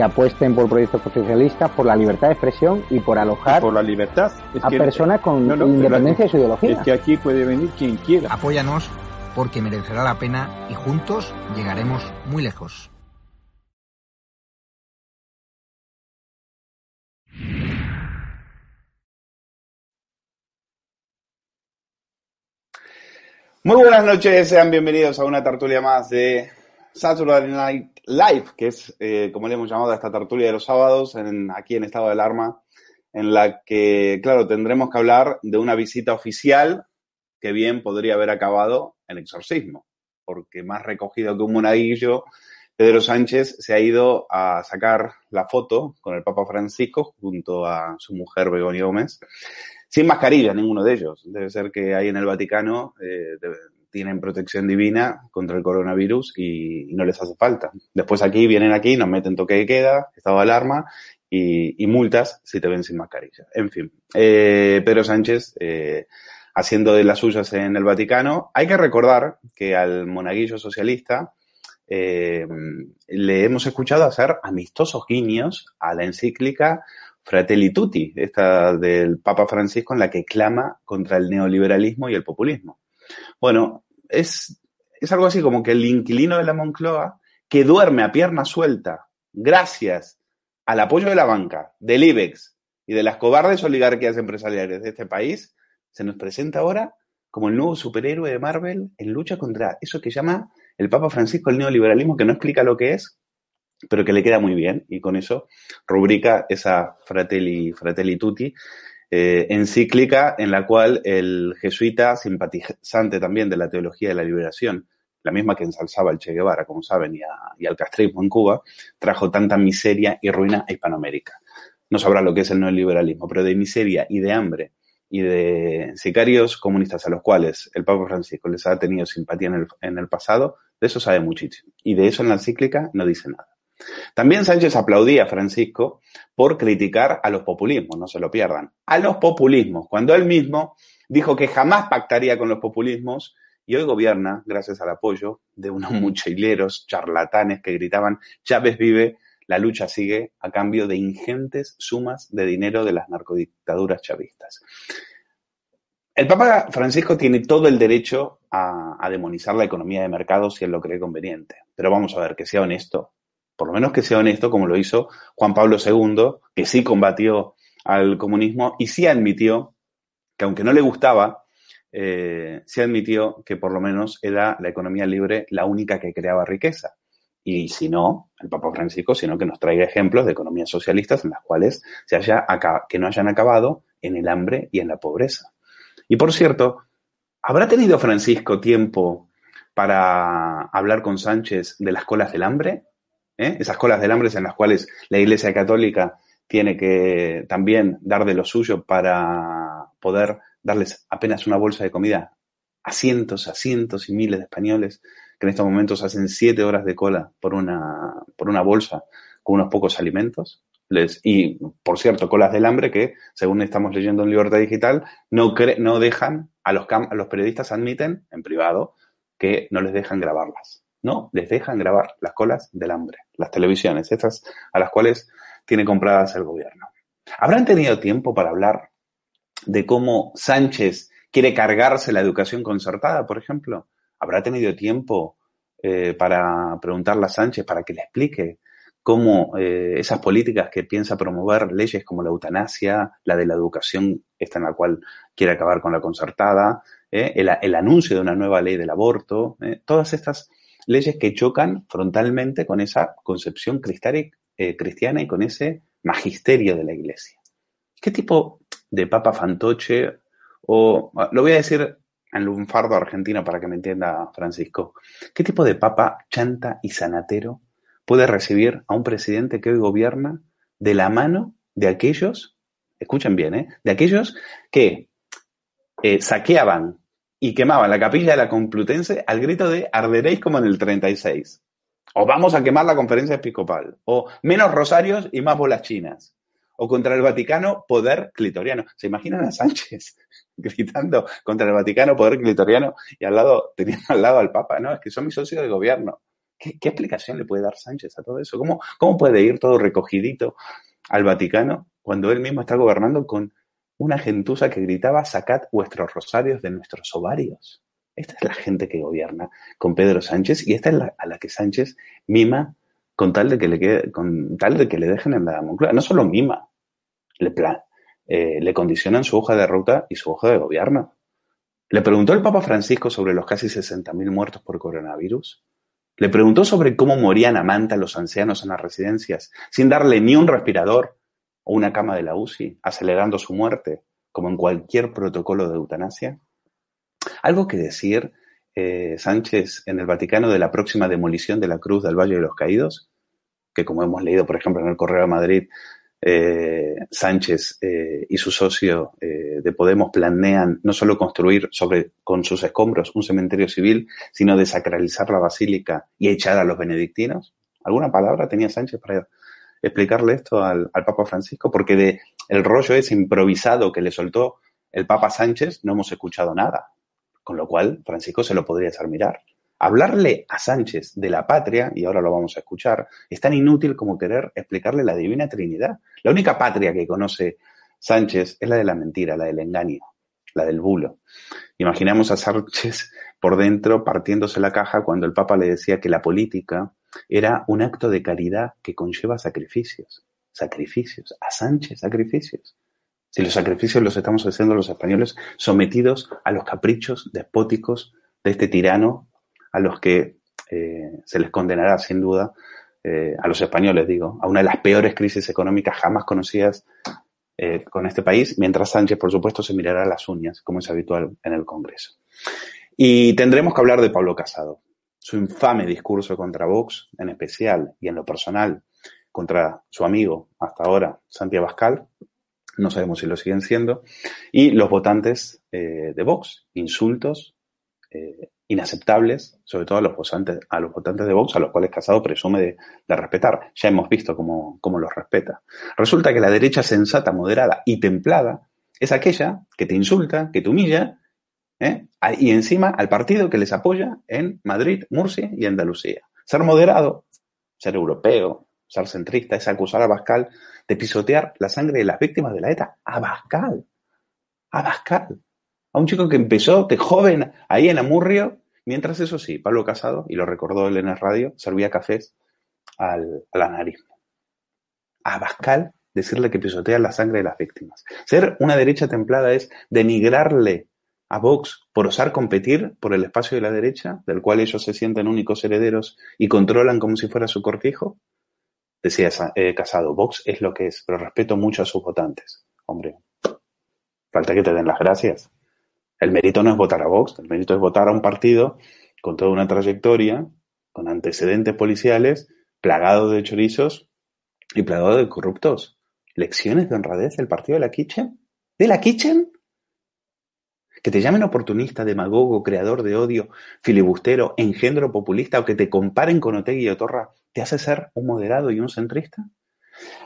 que apuesten por proyectos socialistas, por la libertad de expresión y por alojar por la libertad. Es a que- personas con No, no, independencia de su Es ideología. que aquí puede venir quien quiera. Apóyanos porque merecerá la pena y juntos llegaremos muy lejos. Muy buenas noches, sean bienvenidos a una tertulia más de Saturday Night Live, que es eh, como le hemos llamado a esta tertulia de los sábados en, aquí en estado de alarma, en la que, claro, tendremos que hablar de una visita oficial que bien podría haber acabado en exorcismo, porque más recogido que un monaguillo, Pedro Sánchez se ha ido a sacar la foto con el Papa Francisco junto a su mujer Begoña Gómez, sin mascarilla ninguno de ellos. Debe ser que ahí en el Vaticano eh, tienen protección divina contra el coronavirus y, no les hace falta. Después aquí vienen aquí, nos meten toque de queda, estado de alarma y, y multas si te ven sin mascarilla. En fin, eh, Pedro Sánchez eh, haciendo de las suyas en el Vaticano. Hay que recordar que al monaguillo socialista eh, le hemos escuchado hacer amistosos guiños a la encíclica Fratelli Tutti, esta del Papa Francisco, en la que clama contra el neoliberalismo y el populismo. Bueno, es, es algo así como que el inquilino de la Moncloa, que duerme a pierna suelta, gracias al apoyo de la banca, del IBEX y de las cobardes oligarquías empresariales de este país, se nos presenta ahora como el nuevo superhéroe de Marvel en lucha contra eso que llama el Papa Francisco el neoliberalismo, que no explica lo que es, pero que le queda muy bien y con eso rubrica esa Fratelli, Fratelli Tutti eh, encíclica en la cual el jesuita, simpatizante también de la teología de la liberación, la misma que ensalzaba el Che Guevara, como saben, y, y al castrismo en Cuba, trajo tanta miseria y ruina a Hispanoamérica. No sabrá lo que es el neoliberalismo, pero de miseria y de hambre y de sicarios comunistas a los cuales el Papa Francisco les ha tenido simpatía en el, en el pasado, de eso sabe muchísimo. Y de eso en la encíclica no dice nada. También Sánchez aplaudía a Francisco por criticar a los populismos, no se lo pierdan, a los populismos, cuando él mismo dijo que jamás pactaría con los populismos y hoy gobierna gracias al apoyo de unos mochileros charlatanes que gritaban Chávez vive, la lucha sigue a cambio de ingentes sumas de dinero de las narcodictaduras chavistas. El Papa Francisco tiene todo el derecho a, a, demonizar la economía de mercado si él lo cree conveniente, pero vamos a ver que sea honesto, por lo menos que sea honesto como lo hizo Juan Pablo II, que sí combatió al comunismo y sí admitió que aunque no le gustaba, eh, sí admitió que por lo menos era la economía libre la única que creaba riqueza. Y si no, el Papa Francisco, sino que nos traiga ejemplos de economías socialistas en las cuales se haya que no hayan acabado en el hambre y en la pobreza. Y por cierto, ¿habrá tenido Francisco tiempo para hablar con Sánchez de las colas del hambre? ¿Eh? esas colas del hambre en las cuales la Iglesia Católica tiene que también dar de lo suyo para poder darles apenas una bolsa de comida a cientos, a cientos y miles de españoles que en estos momentos hacen siete horas de cola por una, por una bolsa con unos pocos alimentos. Y, por cierto, colas del hambre que, según estamos leyendo en Libertad Digital, no, cre no dejan, a los, a los periodistas admiten, en privado, que no les dejan grabarlas. No, les dejan grabar las colas del hambre, las televisiones, estas a las cuales tiene compradas el gobierno. ¿Habrán tenido tiempo para hablar de cómo Sánchez quiere cargarse la educación concertada, por ejemplo? ¿Habrá tenido tiempo eh, para preguntarle a Sánchez para que le explique cómo eh, esas políticas que piensa promover, leyes como la eutanasia, la de la educación, esta en la cual quiere acabar con la concertada, eh, el, el, anuncio de una nueva ley del aborto, todas estas leyes que chocan frontalmente con esa concepción eh, cristiana y con ese magisterio de la Iglesia. ¿Qué tipo de papa fantoche, o lo voy a decir en un fardo argentino para que me entienda Francisco, qué tipo de papa chanta y sanatero puede recibir a un presidente que hoy gobierna de la mano de aquellos, escuchen bien, ¿eh? de aquellos que eh, saqueaban y quemaban la capilla de la Complutense al grito de arderéis como en el 36. O vamos a quemar la conferencia episcopal. O menos rosarios y más bolas chinas. O contra el Vaticano, poder clitoriano. ¿Se imaginan a Sánchez gritando contra el Vaticano, poder clitoriano y al lado, teniendo al lado al Papa? No, es que son mis socios de gobierno. ¿Qué, explicación le puede dar Sánchez a todo eso? ¿Cómo, ¿Cómo puede ir todo recogidito al Vaticano cuando él mismo está gobernando con una gentuza que gritaba, sacad vuestros rosarios de nuestros ovarios. Esta es la gente que gobierna con Pedro Sánchez y esta es la, a la que Sánchez mima con tal de que le con tal de que le dejen en la Moncloa. No solo mima, le, plan, eh, le condicionan su hoja de ruta y su hoja de gobierno. Le preguntó el Papa Francisco sobre los casi 60.000 muertos por coronavirus. Le preguntó sobre cómo morían a manta los ancianos en las residencias, sin darle ni un respirador, o una cama de la UCI, acelerando su muerte, como en cualquier protocolo de eutanasia? ¿Algo que decir, eh, Sánchez, en el Vaticano de la próxima demolición de la Cruz del Valle de los Caídos? Que como hemos leído, por ejemplo, en el Correo de Madrid, eh, Sánchez eh, y su socio eh, de Podemos planean no solo construir sobre, con sus escombros un cementerio civil, sino desacralizar la basílica y echar a los benedictinos. ¿Alguna palabra tenía Sánchez para explicarle esto al, Papa Francisco, porque de el rollo es improvisado que le soltó el Papa Sánchez no hemos escuchado nada, con lo cual Francisco se lo podría hacer mirar. Hablarle a Sánchez de la patria, y ahora lo vamos a escuchar, es tan inútil como querer explicarle la divina Trinidad. La única patria que conoce Sánchez es la de la mentira, la del engaño, la del bulo. Imaginamos a Sánchez por dentro partiéndose la caja cuando el Papa le decía que la política era un acto de caridad que conlleva sacrificios. Sacrificios. A Sánchez, sacrificios. Si los sacrificios los estamos haciendo los españoles sometidos a los caprichos despóticos de este tirano, a los que eh, se les condenará sin duda, eh, a los españoles digo, a una de las peores crisis económicas jamás conocidas eh, con este país, mientras Sánchez, por supuesto, se mirará las uñas, como es habitual en el Congreso. Y tendremos que hablar de Pablo Casado. Su infame discurso contra Vox, en especial y en lo personal, contra su amigo hasta ahora, Santiago Abascal, no sabemos si lo siguen siendo, y los votantes eh, de Vox, insultos eh, inaceptables, sobre todo a los, votantes, a los votantes de Vox, a los cuales Casado presume de, de respetar. Ya hemos visto cómo, cómo los respeta. Resulta que la derecha sensata, moderada y templada es aquella que te insulta, que te humilla, ¿eh? y encima al partido que les apoya en Madrid, Murcia y Andalucía. Ser moderado, ser europeo, ser centrista, es acusar a Bascal de pisotear la sangre de las víctimas de la ETA. A Bascal. A Bascal. A un chico que empezó de joven ahí en Amurrio, mientras eso sí, Pablo Casado, y lo recordó él en el radio, servía cafés al, al anarismo. A Bascal decirle que pisotea la sangre de las víctimas. Ser una derecha templada es denigrarle a Vox por osar competir por el espacio de la derecha, del cual ellos se sienten únicos herederos y controlan como si fuera su cortijo. Decía eh, Casado, Vox es lo que es, pero respeto mucho a sus votantes. Hombre, falta que te den las gracias. El mérito no es votar a Vox, el mérito es votar a un partido con toda una trayectoria, con antecedentes policiales, plagado de chorizos y plagado de corruptos. ¿Lecciones de honradez del partido de la Kitchen? ¿De la Kitchen? Que te llamen oportunista, demagogo, creador de odio, filibustero, engendro populista o que te comparen con Otegui y Otorra, ¿te hace ser un moderado y un centrista?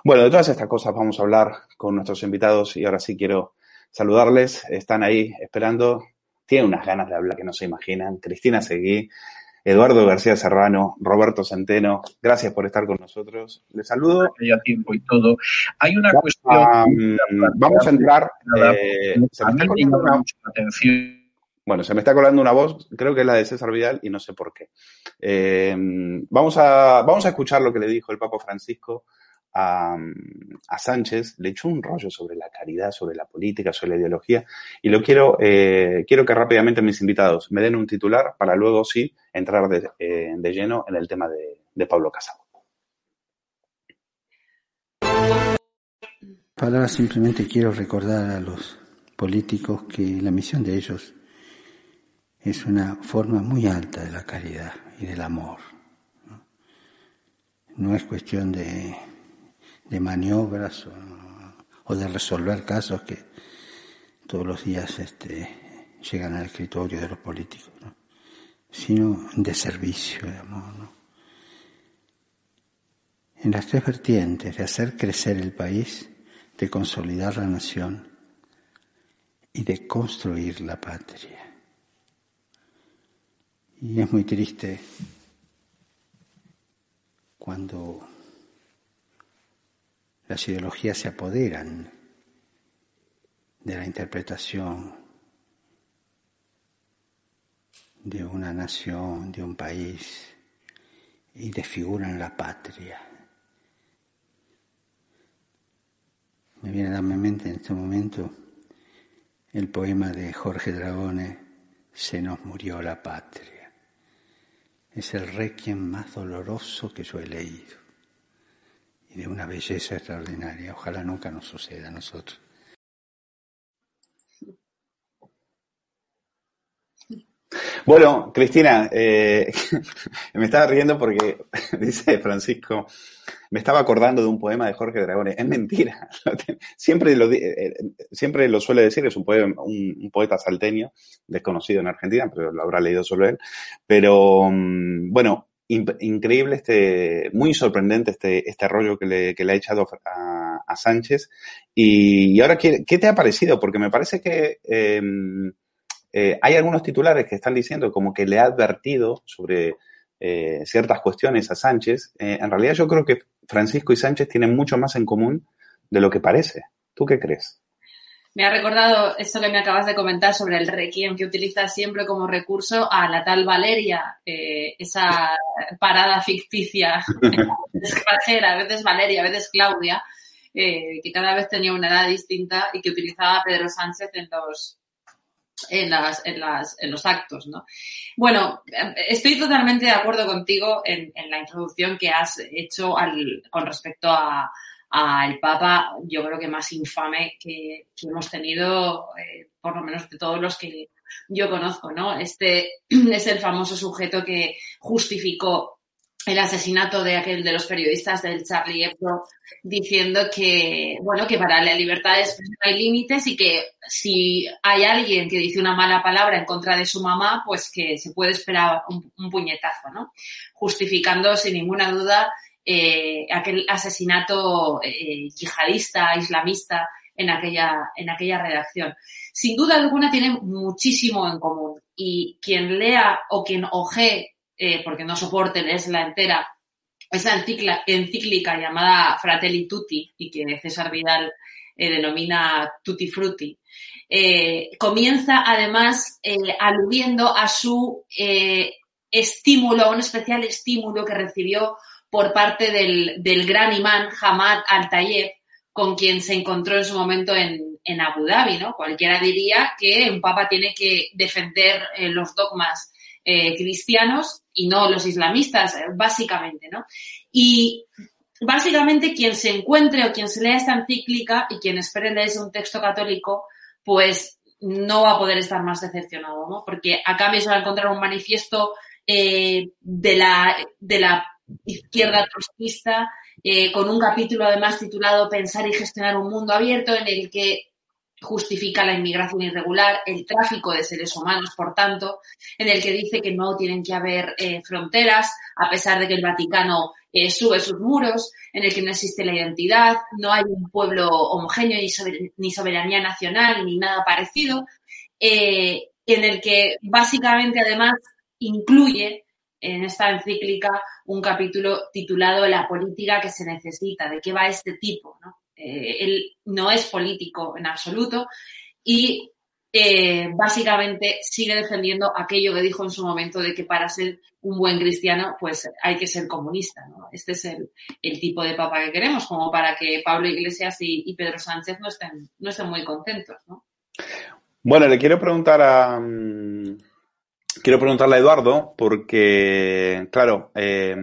Bueno, de todas estas cosas vamos a hablar con nuestros invitados y ahora sí quiero saludarles. Están ahí esperando. Tienen unas ganas de hablar que no se imaginan. Cristina Seguí, Eduardo García Serrano, Roberto Centeno, gracias por estar con nosotros. Les saludo. Ya tiempo y todo. Hay una cuestión. A, vamos a entrar. Eh, se me está colando una, atención. bueno, se me está colando una voz, creo que es la de César Vidal y no sé por qué. Eh, vamos, a, vamos a escuchar lo que le dijo el Papa Francisco a, a, Sánchez, le echó un rollo sobre la caridad, sobre la política, sobre la ideología, y lo quiero, eh, quiero que rápidamente mis invitados me den un titular para luego sí entrar de, eh, de lleno en el tema de, de Pablo Casado. Palabras simplemente quiero recordar a los políticos que la misión de ellos es una forma muy alta de la caridad y del amor. No, no es cuestión de de maniobras o, de resolver casos que todos los días este, llegan al escritorio de los políticos, ¿no? sino de servicio, de. ¿no? En las tres vertientes de hacer crecer el país, de consolidar la nación y de construir la patria. Y es muy triste cuando las ideologías se apoderan de la interpretación de una nación, de un país, y desfiguran la patria. Me viene a mi mente en este momento el poema de Jorge Dragone, Se nos murió la patria. Es el requiem más doloroso que yo he leído y de una belleza extraordinaria. Ojalá nunca nos suceda a nosotros. Bueno, Cristina, eh, me estaba riendo porque dice Francisco, me estaba acordando de un poema de Jorge Dragone. Es mentira. Siempre lo, eh, siempre lo suele decir, es un, poema, un, poeta salteño, desconocido en Argentina, pero lo habrá leído solo él. Pero mm, bueno, increíble, este, muy sorprendente este, este rollo que le, que le ha echado a, Sánchez. Y, y ahora, ¿qué, ¿qué, te ha parecido? Porque me parece que eh, eh, hay algunos titulares que están diciendo como que le ha advertido sobre eh, ciertas cuestiones a Sánchez. Eh, en realidad yo creo que Francisco y Sánchez tienen mucho más en común de lo que parece. ¿Tú qué crees? Me ha recordado esto que me acabas de comentar sobre el requiem que utiliza siempre como recurso a la tal Valeria, eh, esa parada ficticia extranjera, a veces Valeria, a veces Claudia, eh, que cada vez tenía una edad distinta y que utilizaba Pedro Sánchez en los en, las, en, las, en los actos, ¿no? Bueno, estoy totalmente de acuerdo contigo en, en la introducción que has hecho al, con respecto a, al Papa, yo creo que más infame que, que hemos tenido, eh, por lo menos de todos los que yo conozco, ¿no? Este es el famoso sujeto que justificó el asesinato de aquel de los periodistas del Charlie Hebdo diciendo que bueno que para la libertad de expresión hay límites y que si hay alguien que dice una mala palabra en contra de su mamá pues que se puede esperar un, un puñetazo no justificando sin ninguna duda eh, aquel asesinato eh, yihadista islamista en aquella en aquella redacción. Sin duda alguna tienen muchísimo en común. Y quien lea o quien oje eh, porque no soporte la entera, esa encíclica, llamada Fratelli Tutti y que César Vidal eh, denomina Tutti Frutti, eh, comienza además eh, aludiendo a su eh, estímulo, un especial estímulo que recibió por parte del, gran imán Hamad al-Tayeb, con quien se encontró en su momento en, Abu Dhabi, ¿no? Cualquiera diría que un papa tiene que defender eh, los dogmas eh, cristianos y no los islamistas, eh, básicamente, ¿no? Y básicamente quien se encuentre o quien se lea esta encíclica y quien espere leerse un texto católico, pues no va a poder estar más decepcionado, ¿no? Porque a cambio va a encontrar un manifiesto de la izquierda trotskista, eh, con un capítulo además titulado Pensar y gestionar un mundo abierto, en el que justifica la inmigración irregular, el tráfico de seres humanos, por tanto, en el que dice que no tienen que haber eh, fronteras, a pesar de que el Vaticano eh, sube sus muros, en el que no existe la identidad, no hay un pueblo homogéneo ni, sober ni soberanía nacional ni nada parecido, en el que básicamente además incluye en esta encíclica un capítulo titulado La política que se necesita, de qué va este tipo, ¿no? Eh, él no es político en absoluto y eh, básicamente sigue defendiendo aquello que dijo en su momento de que para ser un buen cristiano pues hay que ser comunista. Este es el, tipo de papa que queremos, como para que Pablo Iglesias y, Pedro Sánchez no estén, no estén muy contentos. ¿no? Bueno, le quiero preguntar a... Quiero preguntarle a Eduardo porque, claro, eh,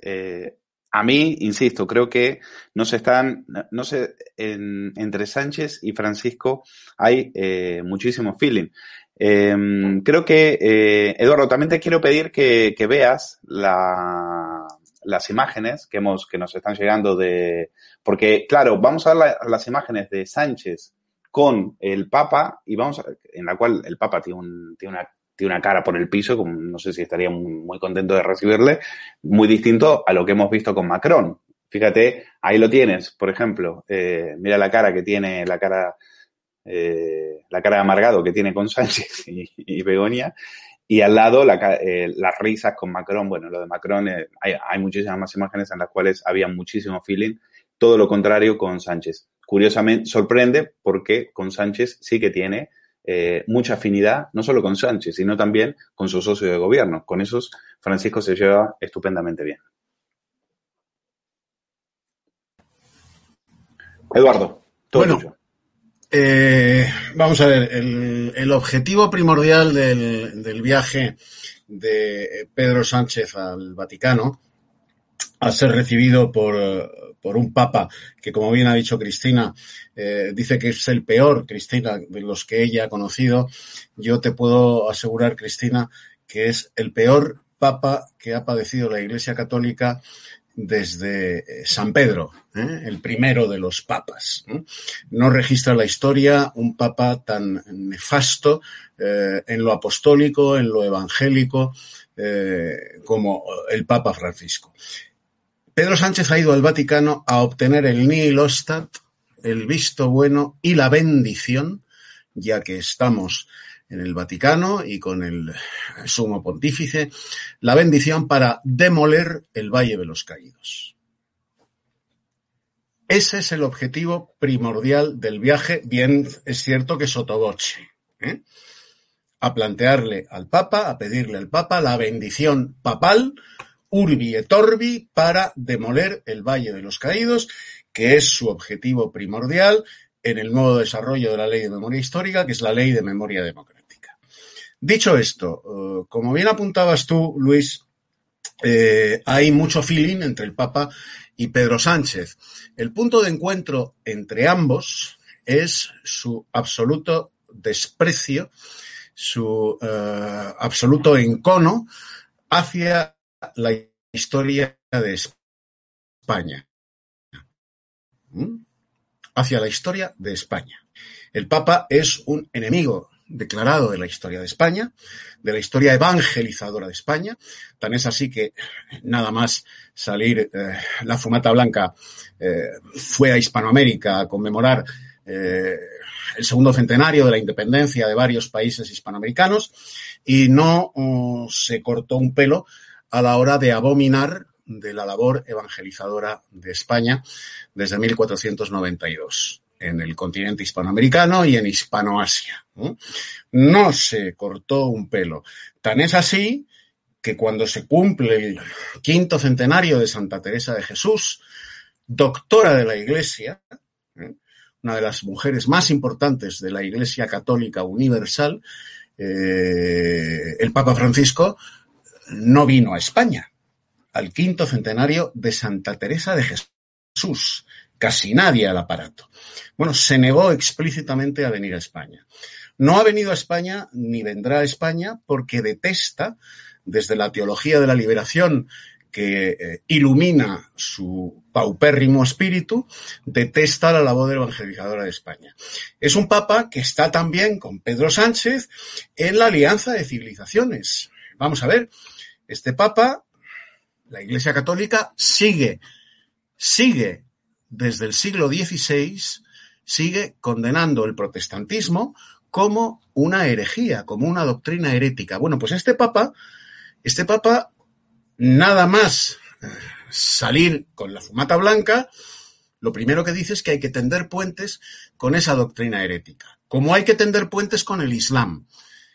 eh, a mí, insisto, creo que no se están, no sé, en, entre Sánchez y Francisco hay eh, muchísimo feeling. Creo que, Eduardo, también te quiero pedir que, veas la, las imágenes que hemos, que nos están llegando de, porque, claro, vamos a ver la, las imágenes de Sánchez con el Papa y vamos a, en la cual el Papa tiene, un, tiene una tiene una cara por el piso, como no sé si estaría muy, contento de recibirle, muy distinto a lo que hemos visto con Macron. Fíjate, ahí lo tienes, por ejemplo, eh, mira la cara que tiene, la cara, eh, la cara de amargado que tiene con Sánchez y, y Begonia, y al lado la, eh, las risas con Macron. Bueno, lo de Macron, hay muchísimas más imágenes en las cuales había muchísimo feeling, todo lo contrario con Sánchez. Curiosamente, sorprende porque con Sánchez sí que tiene eh, mucha afinidad, no solo con Sánchez, sino también con su socio de gobierno. Con esos, Francisco se lleva estupendamente bien. Eduardo, todo bueno, tuyo. Eh, vamos a ver, el, el objetivo primordial del, del, viaje de Pedro Sánchez al Vaticano, a ser recibido por, por un papa que, como bien ha dicho Cristina, eh, dice que es el peor, Cristina, de los que ella ha conocido. Yo te puedo asegurar, Cristina, que es el peor papa que ha padecido la Iglesia Católica desde San Pedro, ¿eh? el primero de los papas. ¿eh? No registra la historia un papa tan nefasto eh, en lo apostólico, en lo evangélico, eh, como el Papa Francisco. Pedro Sánchez ha ido al Vaticano a obtener el nihil ostat, el visto bueno y la bendición, ya que estamos en el Vaticano y con el sumo pontífice, la bendición para demoler el Valle de los Caídos. Ese es el objetivo primordial del viaje, bien es cierto que sotoboche, ¿eh? a plantearle al Papa, a pedirle al Papa la bendición papal, urbi et orbi, para demoler el Valle de los Caídos, que es su objetivo primordial en el nuevo desarrollo de la ley de memoria histórica, que es la ley de memoria democrática. Dicho esto, uh, como bien apuntabas tú, Luis, eh, hay mucho feeling entre el Papa y Pedro Sánchez. El punto de encuentro entre ambos es su absoluto desprecio su eh, absoluto encono hacia la historia de España. ¿Mm? Hacia la historia de España. El Papa es un enemigo declarado de la historia de España, de la historia evangelizadora de España. Tan es así que nada más salir eh, la fumata blanca eh, fue a Hispanoamérica a conmemorar eh, el segundo centenario de la independencia de varios países hispanoamericanos y no uh, se cortó un pelo a la hora de abominar de la labor evangelizadora de España desde 1492 en el continente hispanoamericano y en Hispanoasia. ¿no? se cortó un pelo. Tan es así que cuando se cumple el quinto centenario de Santa Teresa de Jesús, doctora de la Iglesia, ¿eh? una de las mujeres más importantes de la Iglesia Católica Universal, eh, el Papa Francisco no vino a España al quinto centenario de Santa Teresa de Jesús. Casi nadie al aparato. Bueno, se negó explícitamente a venir a España. No ha venido a España ni vendrá a España porque detesta, desde la teología de la liberación que eh, ilumina su paupérrimo espíritu, detesta la labor evangelizadora de España. Es un papa que está también con Pedro Sánchez en la alianza de civilizaciones. Vamos a ver, este papa, la Iglesia Católica, sigue, sigue desde el siglo XVI, sigue condenando el protestantismo como una herejía, como una doctrina herética. Bueno, pues este papa, este papa nada más eh, salir con la fumata blanca, lo primero que dice es que hay que tender puentes con esa doctrina herética, como hay que tender puentes con el Islam.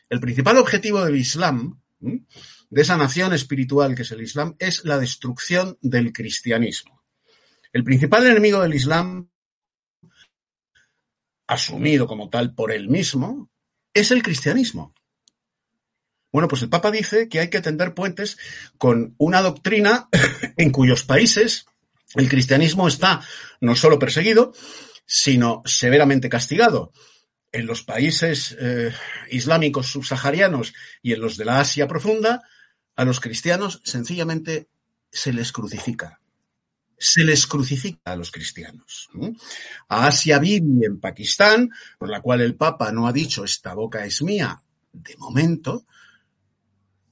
El principal objetivo del Islam, de esa nación espiritual que es el Islam, es la destrucción del cristianismo. El principal enemigo del Islam, asumido como tal por él mismo, es el cristianismo. Bueno, pues el Papa dice que hay que tender puentes con una doctrina en cuyos países el cristianismo está no solo perseguido, sino severamente castigado. En los países eh, islámicos subsaharianos y en los de la Asia profunda, a los cristianos sencillamente se les crucifica. Se les crucifica a los cristianos. A Asia Bibi en Pakistán, por la cual el Papa no ha dicho esta boca es mía, de momento,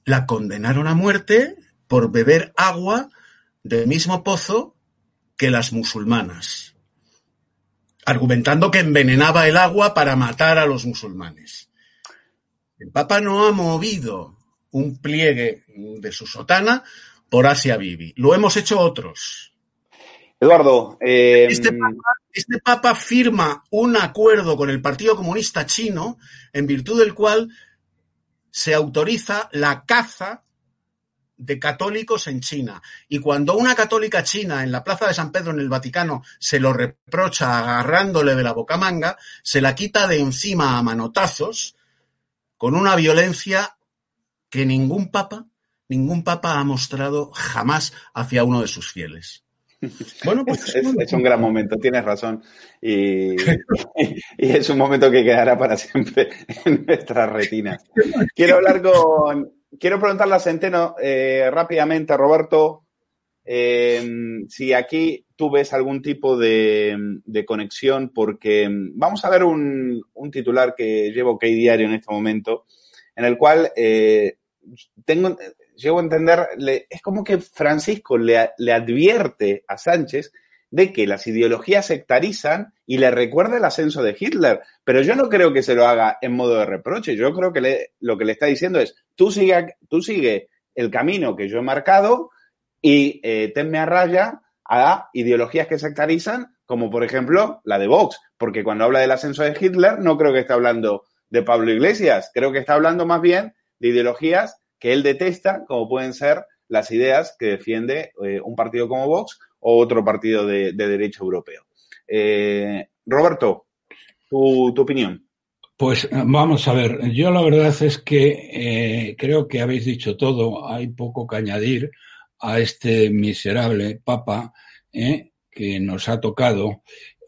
la condenaron a muerte por beber agua del mismo pozo que las musulmanas, argumentando que envenenaba el agua para matar a los musulmanes. El Papa no ha movido un pliegue de su sotana por Asia Bibi. Lo hemos hecho otros. Eduardo, eh... este, papa, este, papa, firma un acuerdo con el Partido Comunista Chino en virtud del cual se autoriza la caza de católicos en China. Y cuando una católica china en la Plaza de San Pedro en el Vaticano se lo reprocha agarrándole de la bocamanga, se la quita de encima a manotazos con una violencia que ningún papa, ningún papa ha mostrado jamás hacia uno de sus fieles. Bueno, pues es, es, un gran momento, tienes razón. Y, y, es un momento que quedará para siempre en nuestra retina. Quiero hablar con. Quiero preguntarle a Centeno eh, rápidamente, Roberto, eh, si aquí tú ves algún tipo de, conexión, porque vamos a ver un, un titular que llevo OK Diario en este momento, en el cual eh, tengo llego a entender, es como que Francisco le, le, advierte a Sánchez de que las ideologías sectarizan y le recuerda el ascenso de Hitler. Pero yo no creo que se lo haga en modo de reproche. Yo creo que le, lo que le está diciendo es, tú sigue, tú sigue el camino que yo he marcado y eh, tenme a raya a ideologías que sectarizan, como por ejemplo la de Vox. Porque cuando habla del ascenso de Hitler, no creo que esté hablando de Pablo Iglesias. Creo que está hablando más bien de ideologías que él detesta, como pueden ser las ideas que defiende eh, un partido como Vox o otro partido de, de derecho europeo. Eh, Roberto, tu, opinión. Pues vamos a ver, yo la verdad es que eh, creo que habéis dicho todo, hay poco que añadir a este miserable papa eh, que nos ha tocado.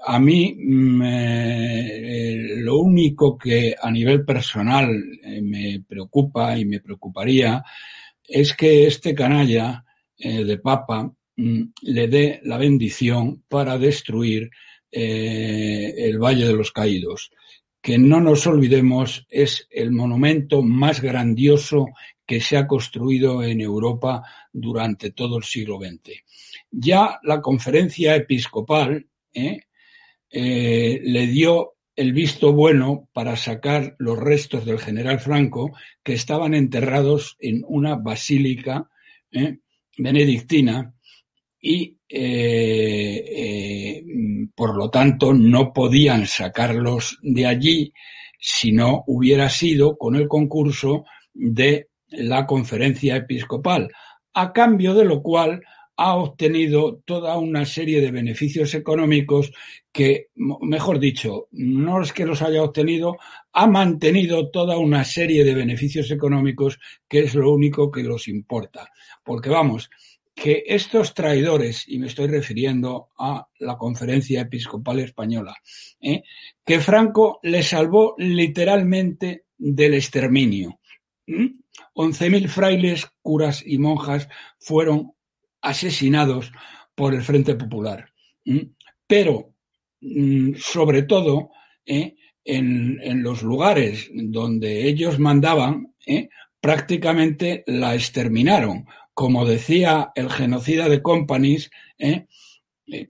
a mí mm, eh, lo único que a nivel personal eh, me preocupa y me preocuparía es que este canalla eh, de Papa mm, le dé la bendición para destruir el Valle de los Caídos, que no nos olvidemos es el monumento más grandioso que se ha construido en Europa durante todo el siglo XX. Ya la conferencia episcopal ¿eh? Eh, le dio el visto bueno para sacar los restos del general Franco que estaban enterrados en una basílica ¿eh? benedictina y por lo tanto no podían sacarlos de allí si no hubiera sido con el concurso de la conferencia episcopal, a cambio de lo cual ha obtenido toda una serie de beneficios económicos que, mejor dicho, no es que los haya obtenido, ha mantenido toda una serie de beneficios económicos que es lo único que los importa. Porque vamos, que estos traidores, y me estoy refiriendo a la conferencia episcopal española, ¿eh? que Franco le salvó literalmente del exterminio. Once mil frailes, curas y monjas fueron asesinados por el Frente Popular. Pero, mm, sobre todo, ¿eh? en, los lugares donde ellos mandaban, ¿eh? prácticamente la exterminaron. Como decía el genocida de Companies, ¿eh?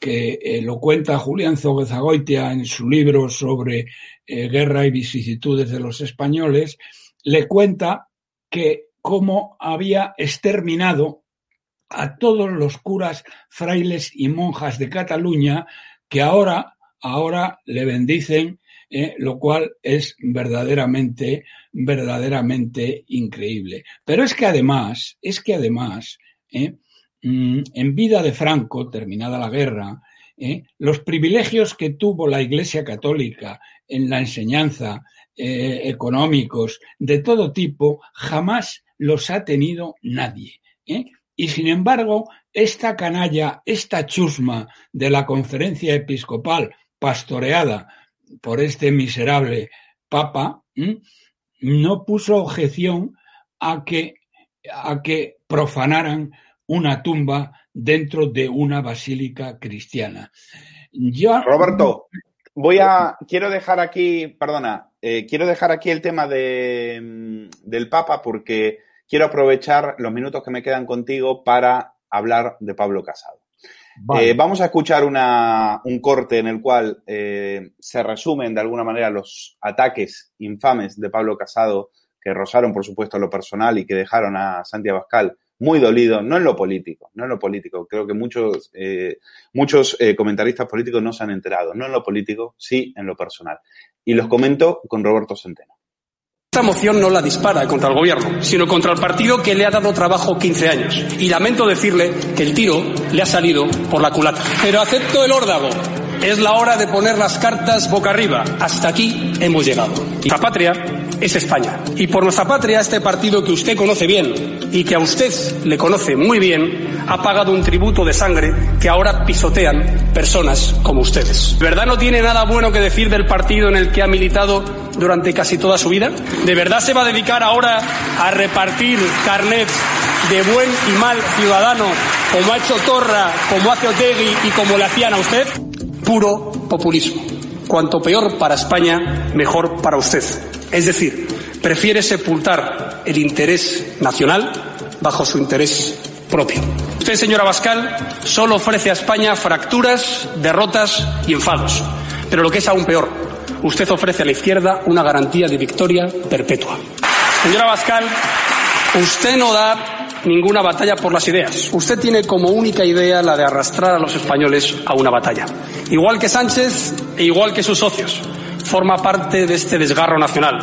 que lo cuenta Julián Zoguezagoitia en su libro sobre guerra y vicisitudes de los españoles, le cuenta que cómo había exterminado a todos los curas, frailes y monjas de Cataluña que ahora, ahora le bendicen, eh, lo cual es verdaderamente, verdaderamente increíble. Pero es que además, es que además, eh, mm, en vida de Franco, terminada la guerra, eh, los privilegios que tuvo la Iglesia Católica en la enseñanza, económicos, de todo tipo, jamás los ha tenido nadie. Y sin embargo, esta canalla, esta chusma de la conferencia episcopal pastoreada por este miserable papa, no puso objeción a que, a que profanaran una tumba dentro de una basílica cristiana. Roberto, voy a, quiero dejar aquí, perdona, eh, quiero dejar aquí el tema de, mm, del Papa porque quiero aprovechar los minutos que me quedan contigo para hablar de Pablo Casado. Eh, vamos a escuchar un corte en el cual eh, se resumen de alguna manera los ataques infames de Pablo Casado que rozaron, por supuesto, lo personal y que dejaron a Santi Abascal muy dolido, no en lo político, no en lo político. Creo que muchos, eh, muchos comentaristas políticos no se han enterado, no en lo político, sí en lo personal. Y los comento con Roberto Centeno. Esta moción no la dispara contra el gobierno, sino contra el partido que le ha dado trabajo 15 años. Y lamento decirle que el tiro le ha salido por la culata. Pero acepto el órdago. Es la hora de poner las cartas boca arriba. Hasta aquí hemos llegado. Nuestra patria es España. Y por nuestra patria, este partido que usted conoce bien y que a usted le conoce muy bien, ha pagado un tributo de sangre que ahora pisotean personas como ustedes. ¿De verdad no tiene nada bueno que decir del partido en el que ha militado durante casi toda su vida? ¿De verdad se va a dedicar ahora a repartir carnets de buen y mal ciudadano como ha hecho Torra, como hace Otegui y como le hacían a usted? Puro populismo. Cuanto peor para España, mejor para usted. Es decir, prefiere sepultar el interés nacional bajo su interés propio. Usted, señora Bascal, solo ofrece a España fracturas, derrotas y enfados. Pero lo que es aún peor, usted ofrece a la izquierda una garantía de victoria perpetua. Señora Bascal, usted no da ninguna batalla por las ideas. Usted tiene como única idea la de arrastrar a los españoles a una batalla. Igual que Sánchez e igual que sus socios. Forma parte de este desgarro nacional.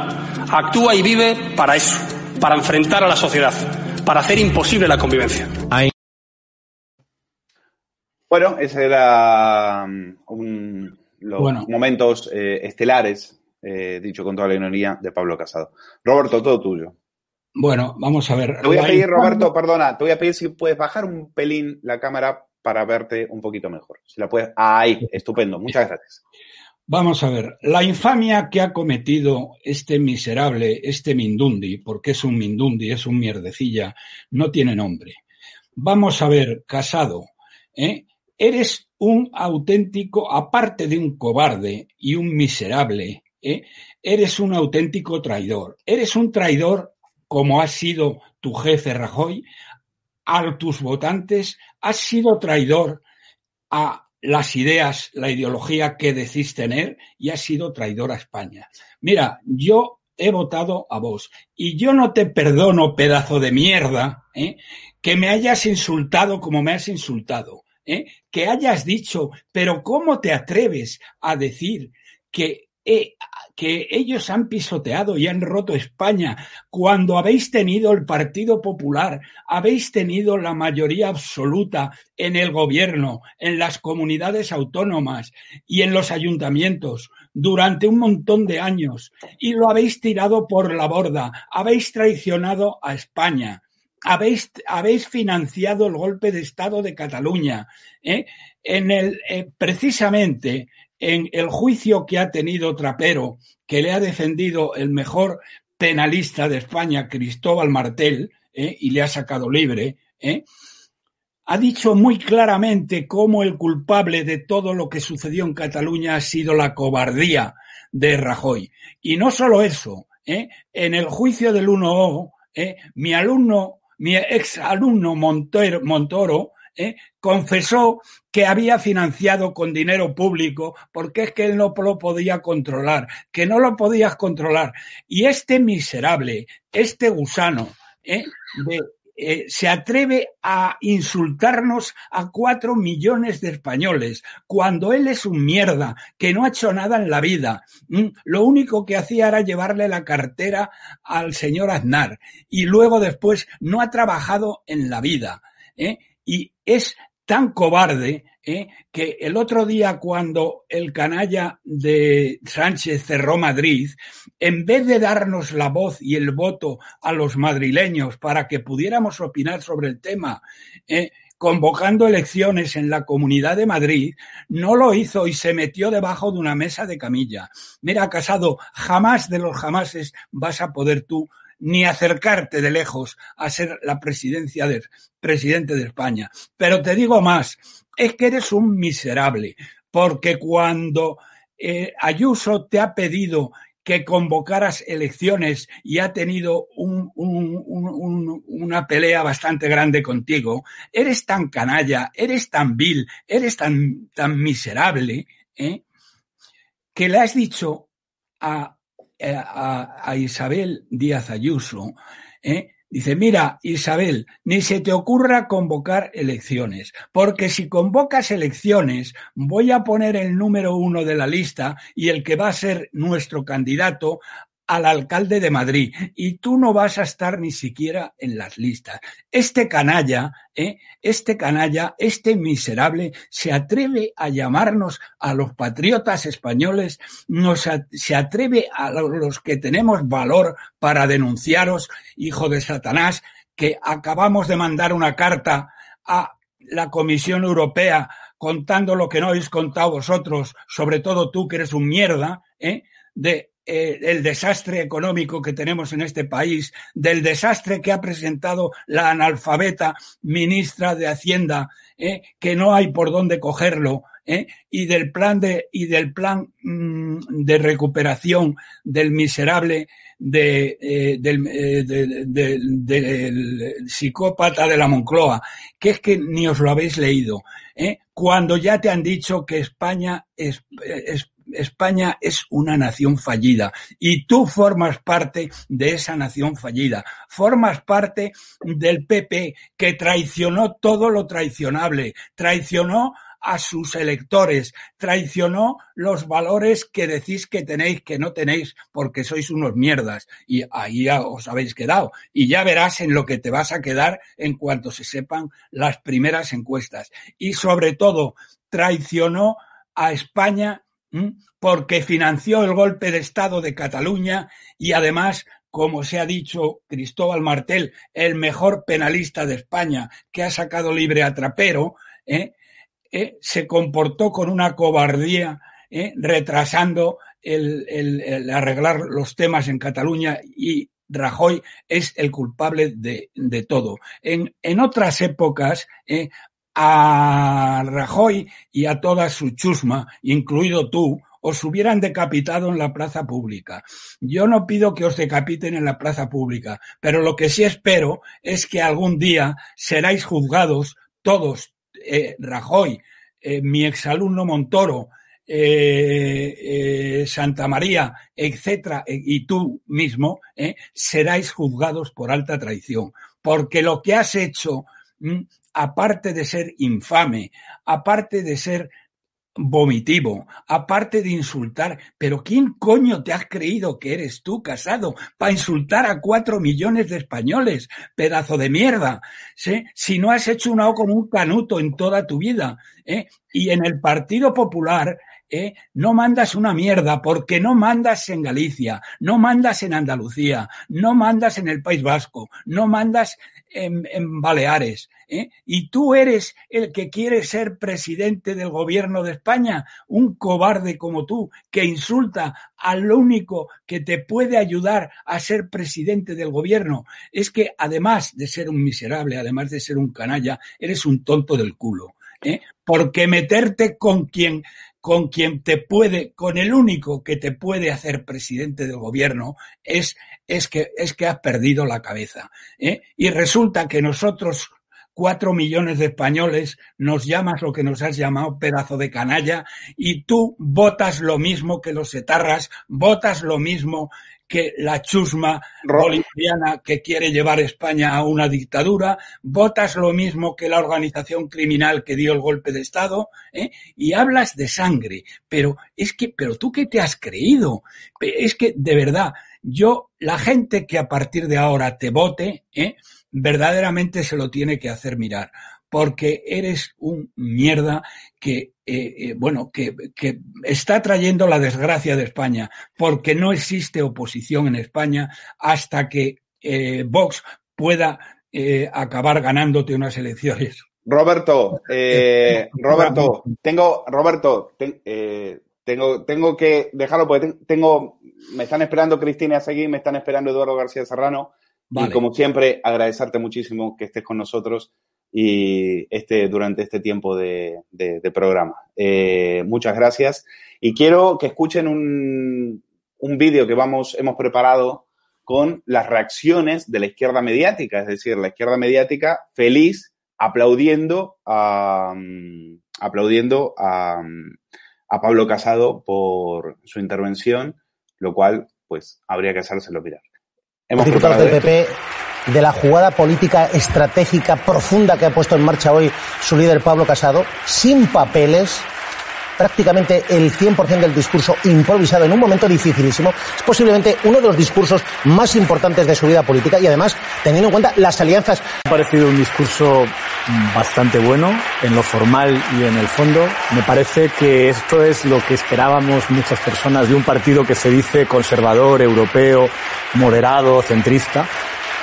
Actúa y vive para eso, para enfrentar a la sociedad, para hacer imposible la convivencia. Bueno, ese era um, los momentos eh, estelares, eh, dicho con toda la ironía, de Pablo Casado. Roberto, todo tuyo. Bueno, vamos a ver. Te voy a pedir, Roberto, perdona, te voy a pedir si puedes bajar un pelín la cámara para verte un poquito mejor. Si la puedes. Ahí, estupendo. Muchas gracias. Vamos a ver, la infamia que ha cometido este miserable, este Mindundi, porque es un Mindundi, es un mierdecilla, no tiene nombre. Vamos a ver, casado, ¿eh? eres un auténtico, aparte de un cobarde y un miserable, ¿eh? eres un auténtico traidor. Eres un traidor como ha sido tu jefe Rajoy a tus votantes, has sido traidor a las ideas, la ideología que decís tener y has sido traidor a España. Mira, yo he votado a vos y yo no te perdono, pedazo de mierda, ¿eh? que me hayas insultado como me has insultado, ¿eh? que hayas dicho, pero ¿cómo te atreves a decir que eh, que ellos han pisoteado y han roto España cuando habéis tenido el Partido Popular, habéis tenido la mayoría absoluta en el gobierno, en las comunidades autónomas y en los ayuntamientos durante un montón de años y lo habéis tirado por la borda, habéis traicionado a España. Habéis, habéis financiado el golpe de Estado de Cataluña. ¿eh? En el, eh, precisamente en el juicio que ha tenido Trapero, que le ha defendido el mejor penalista de España, Cristóbal Martel, ¿eh? y le ha sacado libre, ¿eh? ha dicho muy claramente cómo el culpable de todo lo que sucedió en Cataluña ha sido la cobardía de Rajoy. Y no solo eso, ¿eh? en el juicio del 1O, mi alumno, mi ex alumno Montoro ¿eh? confesó que había financiado con dinero público porque es que él no lo podía controlar, que no lo podías controlar. Y este miserable, este gusano, ¿eh? Eh, se atreve a insultarnos a cuatro millones de españoles cuando él es un mierda que no ha hecho nada en la vida. Lo único que hacía era llevarle la cartera al señor Aznar y luego después no ha trabajado en la vida. Y es tan cobarde ¿eh? que el otro día cuando el canalla de Sánchez cerró Madrid, en vez de darnos la voz y el voto a los madrileños para que pudiéramos opinar sobre el tema, ¿eh? convocando elecciones en la Comunidad de Madrid, no lo hizo y se metió debajo de una mesa de camilla. Mira, Casado, jamás de los jamases vas a poder tú ni acercarte de lejos a ser la presidencia de presidente de España. Pero te digo más, es que eres un miserable, porque cuando eh, Ayuso te ha pedido que convocaras elecciones y ha tenido una pelea bastante grande contigo, eres tan canalla, eres tan vil, eres tan, tan miserable, ¿eh? que le has dicho a eh, a, Isabel Díaz Ayuso, ¿eh? Dice, mira, Isabel, ni se te ocurra convocar elecciones, porque si convocas elecciones, voy a poner el número uno de la lista y el que va a ser nuestro candidato al alcalde de Madrid y tú no vas a estar ni siquiera en las listas. Este canalla, ¿eh? este canalla, este miserable, se atreve a llamarnos a los patriotas españoles, nos, se atreve a los que tenemos valor para denunciaros, hijo de Satanás, que acabamos de mandar una carta a la Comisión Europea contando lo que no habéis contado vosotros, sobre todo tú que eres un mierda, ¿eh? de eh, el desastre económico que tenemos en este país, del desastre que ha presentado la analfabeta ministra de Hacienda, eh, que no hay por dónde cogerlo, eh, y del plan de y del plan mm, de recuperación del miserable de, del, psicópata de la Moncloa, que es que ni os lo habéis leído, cuando ya te han dicho que España es, es España es una nación fallida y tú formas parte de esa nación fallida. Formas parte del PP que traicionó todo lo traicionable, traicionó a sus electores, traicionó los valores que decís que tenéis, que no tenéis, porque sois unos mierdas. Y ahí os habéis quedado. Y ya verás en lo que te vas a quedar en cuanto se sepan las primeras encuestas. Y sobre todo, traicionó a España porque financió el golpe de Estado de Cataluña y además, como se ha dicho Cristóbal Martel, el mejor penalista de España que ha sacado libre a Trapero, ¿eh? eh, se comportó con una cobardía, eh, retrasando el, arreglar los temas en Cataluña y Rajoy es el culpable de, todo. En, otras épocas, a Rajoy y a toda su chusma, incluido tú, os hubieran decapitado en la plaza pública. Yo no pido que os decapiten en la plaza pública, pero lo que sí espero es que algún día seráis juzgados todos, eh, Rajoy, eh, mi exalumno Montoro, eh, Santa María, etcétera, eh, y tú mismo, seráis juzgados por alta traición. Porque lo que has hecho, mm, aparte de ser infame, aparte de ser vomitivo, aparte de insultar, pero ¿quién coño te has creído que eres tú, casado, para insultar a cuatro millones de españoles? Pedazo de mierda. ¿sí? Si no has hecho una O como un canuto en toda tu vida. ¿eh? Y en el Partido Popular ¿eh? no mandas una mierda porque no mandas en Galicia, no mandas en Andalucía, no mandas en el País Vasco, no mandas en, Baleares. ¿eh? Y tú eres el que quiere ser presidente del gobierno de España, un cobarde como tú, que insulta al único que te puede ayudar a ser presidente del gobierno. Es que además de ser un miserable, además de ser un canalla, eres un tonto del culo. ¿eh? Porque meterte con quien con quien te puede, con el único que te puede hacer presidente del gobierno, es, es que, es que has perdido la cabeza. ¿eh? Y resulta que nosotros, cuatro millones de españoles, nos llamas lo que nos has llamado pedazo de canalla, y tú votas lo mismo que los etarras, votas lo mismo que la chusma bolivariana que quiere llevar España a una dictadura, votas lo mismo que la organización criminal que dio el golpe de Estado, ¿eh? y hablas de sangre. Pero es que, pero tú qué te has creído? Es que, de verdad, yo, la gente que a partir de ahora te vote, ¿eh? verdaderamente se lo tiene que hacer mirar porque eres un mierda que, eh, eh, bueno, que, que, está trayendo la desgracia de España, porque no existe oposición en España hasta que eh, Vox pueda acabar ganándote unas elecciones. Roberto, Roberto, tengo, Roberto, ten, tengo, tengo que dejarlo porque tengo, me están esperando Cristina Seguí, me están esperando Eduardo García Serrano. Vale. Y como siempre, agradecerte muchísimo que estés con nosotros y este, durante este tiempo de, de, de programa. Eh, muchas gracias. Y quiero que escuchen un, un vídeo que vamos, hemos preparado con las reacciones de la izquierda mediática, es decir, la izquierda mediática feliz aplaudiendo a, aplaudiendo a, a Pablo Casado por su intervención, lo cual, pues, habría que hacérselo mirar. Hemos del PP de la jugada política estratégica profunda que ha puesto en marcha hoy su líder Pablo Casado, sin papeles, prácticamente el 100% del discurso improvisado en un momento dificilísimo. Es posiblemente uno de los discursos más importantes de su vida política y además teniendo en cuenta las alianzas. Me ha parecido un discurso bastante bueno en lo formal y en el fondo. Me parece que esto es lo que esperábamos muchas personas de un partido que se dice conservador, europeo, moderado, centrista.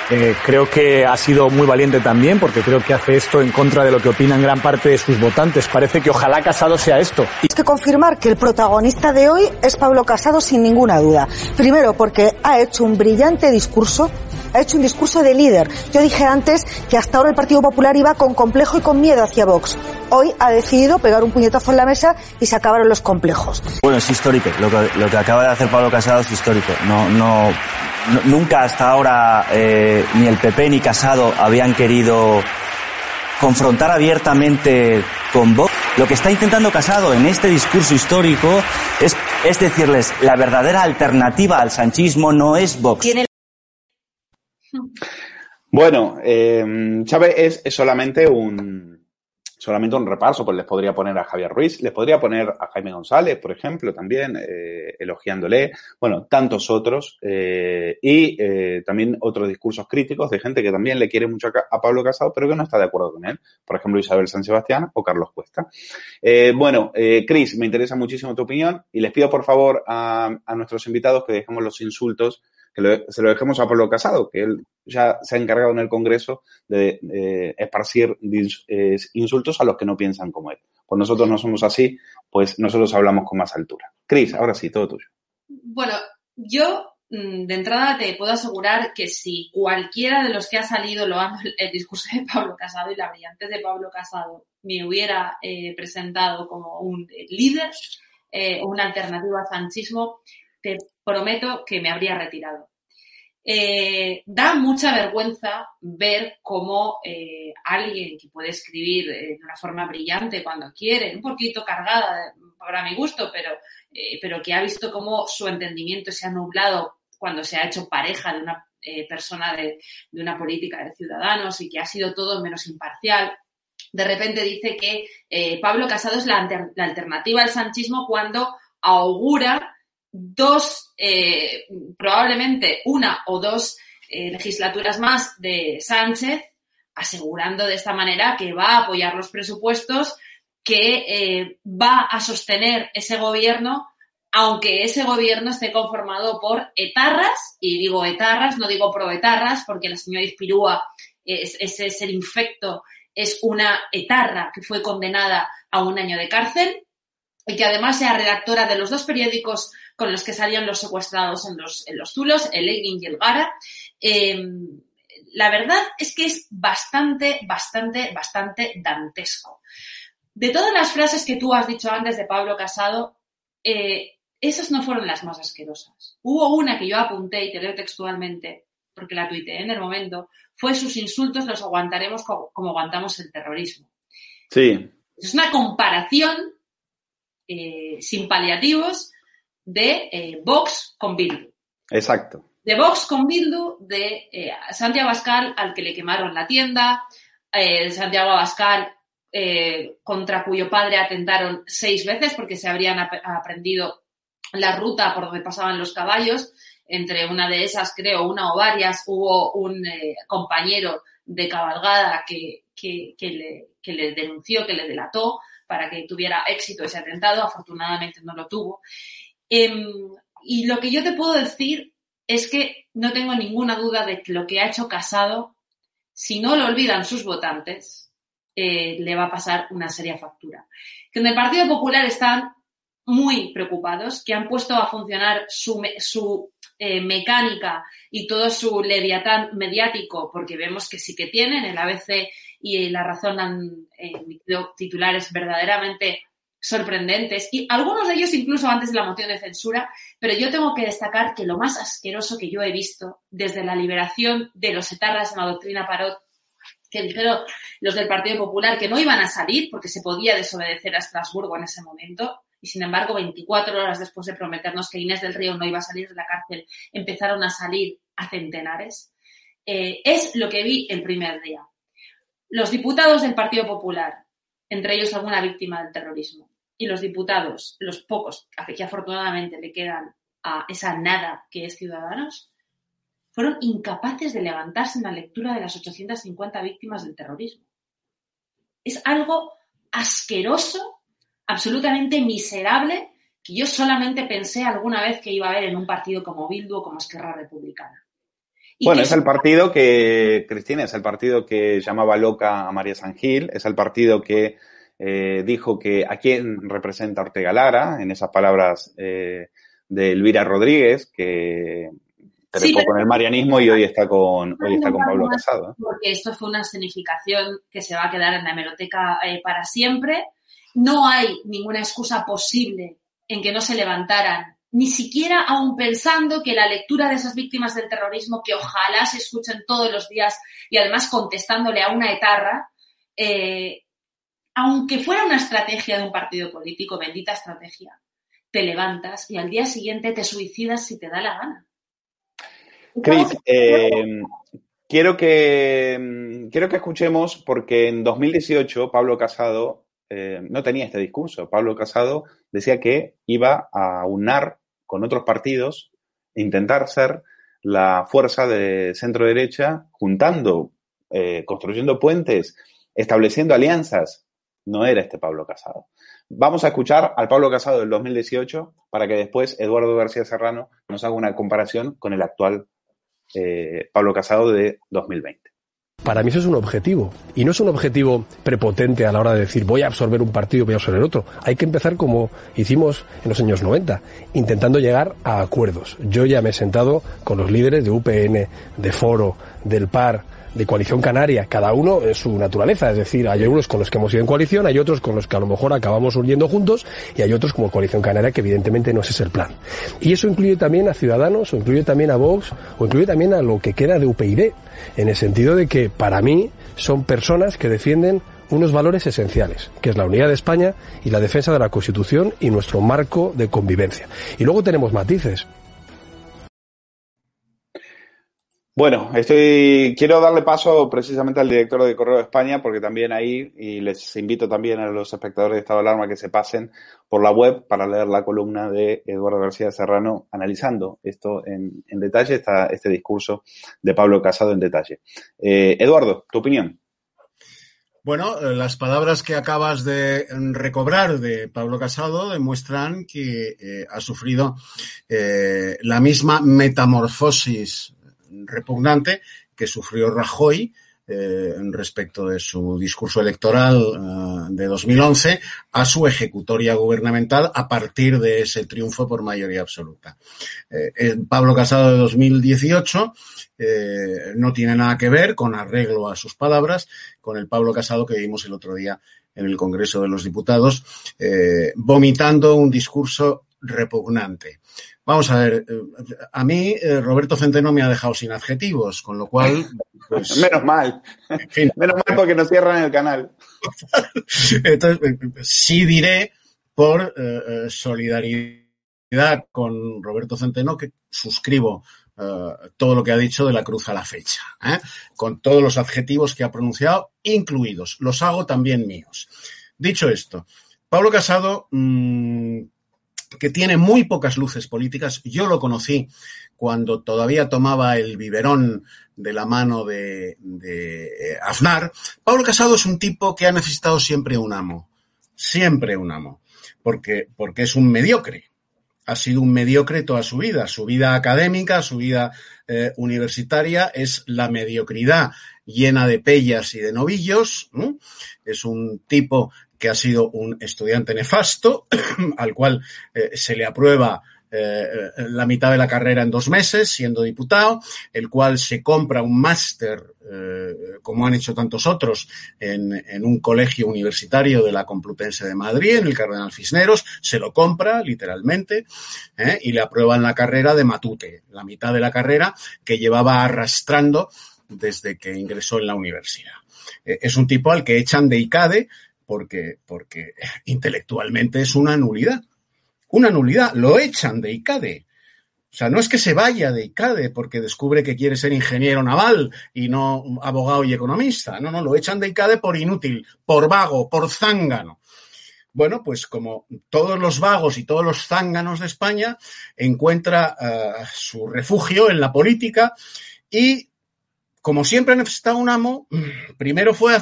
Eh, creo que ha sido muy valiente también porque creo que hace esto en contra de lo que opinan gran parte de sus votantes. Parece que ojalá Casado sea esto. Es que confirmar que el protagonista de hoy es Pablo Casado sin ninguna duda. Primero porque ha hecho un brillante discurso ha hecho un discurso de líder. Yo dije antes que hasta ahora el Partido Popular iba con complejo y con miedo hacia Vox. Hoy ha decidido pegar un puñetazo en la mesa y se acabaron los complejos. Bueno, es histórico. Lo que, lo que acaba de hacer Pablo Casado es histórico. No, no, no nunca hasta ahora eh, ni el PP ni Casado habían querido confrontar abiertamente con Vox. Lo que está intentando Casado en este discurso histórico es, es decirles, la verdadera alternativa al sanchismo no es Vox. Bueno, Chávez es, es, solamente un solamente un repaso, pues les podría poner a Javier Ruiz, les podría poner a Jaime González, por ejemplo, también, eh, elogiándole, bueno, tantos otros, eh, y eh, también otros discursos críticos de gente que también le quiere mucho a, Pablo Casado, pero que no está de acuerdo con él, por ejemplo, Isabel San Sebastián o Carlos Cuesta. Bueno, Cris, me interesa muchísimo tu opinión y les pido por favor a nuestros invitados que dejemos los insultos que lo, se lo dejemos a Pablo Casado, que él ya se ha encargado en el Congreso de eh, esparcir eh, insultos a los que no piensan como él. O nosotros no somos así, pues nosotros hablamos con más altura. Cris, ahora sí, todo tuyo. Bueno, yo mm, de entrada te puedo asegurar que si cualquiera de los que ha salido lo el discurso de Pablo Casado y la brillante de Pablo Casado me hubiera eh, presentado como un líder eh, o una alternativa al sanchismo, te prometo que me habría retirado. Eh, da mucha vergüenza ver cómo eh, alguien que puede escribir eh, de una forma brillante cuando quiere, un poquito cargada para mi gusto, pero, eh, pero que ha visto cómo su entendimiento se ha nublado cuando se ha hecho pareja de una persona de, una política de ciudadanos y que ha sido todo menos imparcial. De repente dice que Pablo Casado es la alternativa al sanchismo cuando augura dos, eh, probablemente una o dos eh, legislaturas más de Sánchez, asegurando de esta manera que va a apoyar los presupuestos, que eh, va a sostener ese gobierno, aunque ese gobierno esté conformado por etarras, y digo etarras, no digo proetarras, porque la señora Ispirúa, es- ese ser infecto, es una etarra que fue condenada a un año de cárcel y que además sea redactora de los dos periódicos con los que salían los secuestrados en los, en los Zulos, el Lenin y el Gara. Eh, la verdad es que es bastante, bastante, bastante dantesco. De todas las frases que tú has dicho antes de Pablo Casado, eh, esas no fueron las más asquerosas. Hubo una que yo apunté y te leo textualmente, porque la tuiteé en el momento, fue sus insultos los aguantaremos como, como aguantamos el terrorismo. Sí, Es una comparación eh, sin paliativos de eh, Vox con Bildu. exacto. De Vox con Bildu, de eh, Santiago Abascal al que le quemaron la tienda, eh, Santiago Abascal eh, contra cuyo padre atentaron seis veces porque se habrían ap- aprendido la ruta por donde pasaban los caballos. Entre una de esas, creo, una o varias, hubo un compañero de cabalgada que, que, que le, que le denunció, que le delató para que tuviera éxito ese atentado. Afortunadamente no lo tuvo. Em, y lo que yo te puedo decir es que no tengo ninguna duda de que lo que ha hecho Casado, si no lo olvidan sus votantes, eh, le va a pasar una seria factura. Que en el Partido Popular están muy preocupados, que han puesto a funcionar su, su eh, mecánica y todo su leviatán mediático, porque vemos que sí que tienen, el ABC y La Razón han eh, titulares verdaderamente sorprendentes y algunos de ellos incluso antes de la moción de censura, pero yo tengo que destacar que lo más asqueroso que yo he visto desde la liberación de los etarras en la doctrina Parot, que dijeron los del Partido Popular que no iban a salir porque se podía desobedecer a Estrasburgo en ese momento, y sin embargo 24 horas después de prometernos que Inés del Río no iba a salir de la cárcel, empezaron a salir a centenares, eh, es lo que vi el primer día. Los diputados del Partido Popular, entre ellos alguna víctima del terrorismo, y los diputados, los pocos que afortunadamente le quedan a esa nada que es Ciudadanos, fueron incapaces de levantarse en la lectura de las 850 víctimas del terrorismo. Es algo asqueroso, absolutamente miserable, que yo solamente pensé alguna vez que iba a haber en un partido como Bildu o como Esquerra Republicana. Y Bueno, es el partido que, Cristina, es el partido que llamaba loca a María San Gil, es el partido que eh, dijo que a quién representa Ortega Lara, en esas palabras eh, de Elvira Rodríguez, que trepó Sí, pero- con el marianismo y hoy está con, hoy está con Pablo Casado. ¿eh? porque esto fue una escenificación que se va a quedar en la hemeroteca para siempre. No hay ninguna excusa posible en que no se levantaran, ni siquiera aún pensando que la lectura de esas víctimas del terrorismo, que ojalá se escuchen todos los días y además contestándole a una etarra, eh, aunque fuera una estrategia de un partido político, bendita estrategia, te levantas y al día siguiente te suicidas si te da la gana. Cris, eh, quiero, que, quiero que escuchemos, porque en 2018 Pablo Casado eh, no tenía este discurso. Pablo Casado decía que iba a unar con otros partidos intentar ser la fuerza de centro derecha, juntando, eh, construyendo puentes, estableciendo alianzas. No era este Pablo Casado. Vamos a escuchar al Pablo Casado del 2018 para que después Eduardo García Serrano nos haga una comparación con el actual eh, Pablo Casado de 2020. Para mí eso es un objetivo. Y no es un objetivo prepotente a la hora de decir voy a absorber un partido, voy a absorber otro. Hay que empezar como hicimos en los años 90, intentando llegar a acuerdos. Yo ya me he sentado con los líderes de UPN, de Foro, del PAR, de Coalición Canaria, cada uno en su naturaleza, es decir, hay unos con los que hemos ido en coalición, hay otros con los que a lo mejor acabamos huyendo juntos y hay otros como Coalición Canaria que evidentemente no ese es el plan. Y eso incluye también a Ciudadanos, o incluye también a Vox, o incluye también a lo que queda de UPyD, en el sentido de que para mí son personas que defienden unos valores esenciales, que es la unidad de España y la defensa de la Constitución y nuestro marco de convivencia. Y luego tenemos matices. Bueno, estoy quiero darle paso precisamente al director de Correo de España porque también ahí y les invito también a los espectadores de Estado de Alarma que se pasen por la web para leer la columna de Eduardo García Serrano analizando esto en, detalle, está este discurso de Pablo Casado en detalle. Eh, Eduardo, tu opinión. Bueno, eh, las palabras que acabas de recobrar de Pablo Casado demuestran que eh, ha sufrido la misma metamorfosis repugnante que sufrió Rajoy eh, respecto de su discurso electoral eh, de 2011 a su ejecutoria gubernamental a partir de ese triunfo por mayoría absoluta. Eh, Pablo Casado de 2018 no tiene nada que ver, con arreglo a sus palabras, con el Pablo Casado que vimos el otro día en el Congreso de los Diputados, vomitando un discurso repugnante. Vamos a ver, a mí Roberto Centeno me ha dejado sin adjetivos, con lo cual... Pues, Menos mal. Menos mal porque nos cierran el canal. Entonces, sí diré por eh, solidaridad con Roberto Centeno que suscribo eh, todo lo que ha dicho de la cruz a la fecha, ¿eh? con todos los adjetivos que ha pronunciado, incluidos. Los hago también míos. Dicho esto, Pablo Casado mmm, que tiene muy pocas luces políticas. Yo lo conocí cuando todavía tomaba el biberón de la mano de, de Aznar. Pablo Casado es un tipo que ha necesitado siempre un amo, siempre un amo, porque, porque es un mediocre. Ha sido un mediocre toda su vida. Su vida académica, su vida eh, universitaria es la mediocridad llena de pellas y de novillos. ¿no? Es un tipo que ha sido un estudiante nefasto, al cual eh, se le aprueba eh, la mitad de la carrera en dos meses, siendo diputado, el cual se compra un máster, eh, como han hecho tantos otros, en, un colegio universitario de la Complutense de Madrid, en el Cardenal Cisneros, se lo compra literalmente ¿eh? y le aprueban la carrera de Matute, la mitad de la carrera que llevaba arrastrando desde que ingresó en la universidad. es un tipo al que echan de ICADE porque, porque intelectualmente es una nulidad. Una nulidad. Lo echan de ICADE. O sea, no es que se vaya de ICADE porque descubre que quiere ser ingeniero naval y no abogado y economista. No, no, lo echan de ICADE por inútil, por vago, por zángano. Bueno, pues como todos los vagos y todos los zánganos de España, encuentra uh, su refugio en la política y, como siempre ha necesitado un amo, primero fue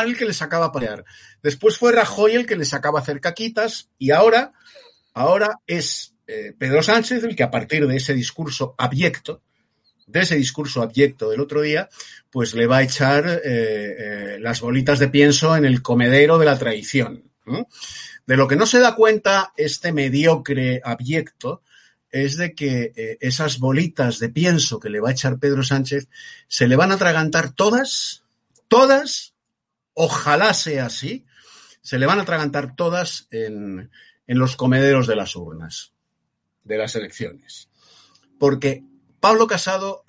el que le sacaba a pelear. Después fue Rajoy el que le sacaba hacer caquitas y ahora, ahora es eh, Pedro Sánchez el que a partir de ese discurso abyecto, de ese discurso abyecto del otro día, pues le va a echar eh, eh, las bolitas de pienso en el comedero de la traición. De lo que no se da cuenta este mediocre abyecto es de que esas bolitas de pienso que le va a echar Pedro Sánchez se le van a atragantar todas, todas, ojalá sea así, se le van a atragantar todas en, en los comederos de las urnas, de las elecciones. Porque Pablo Casado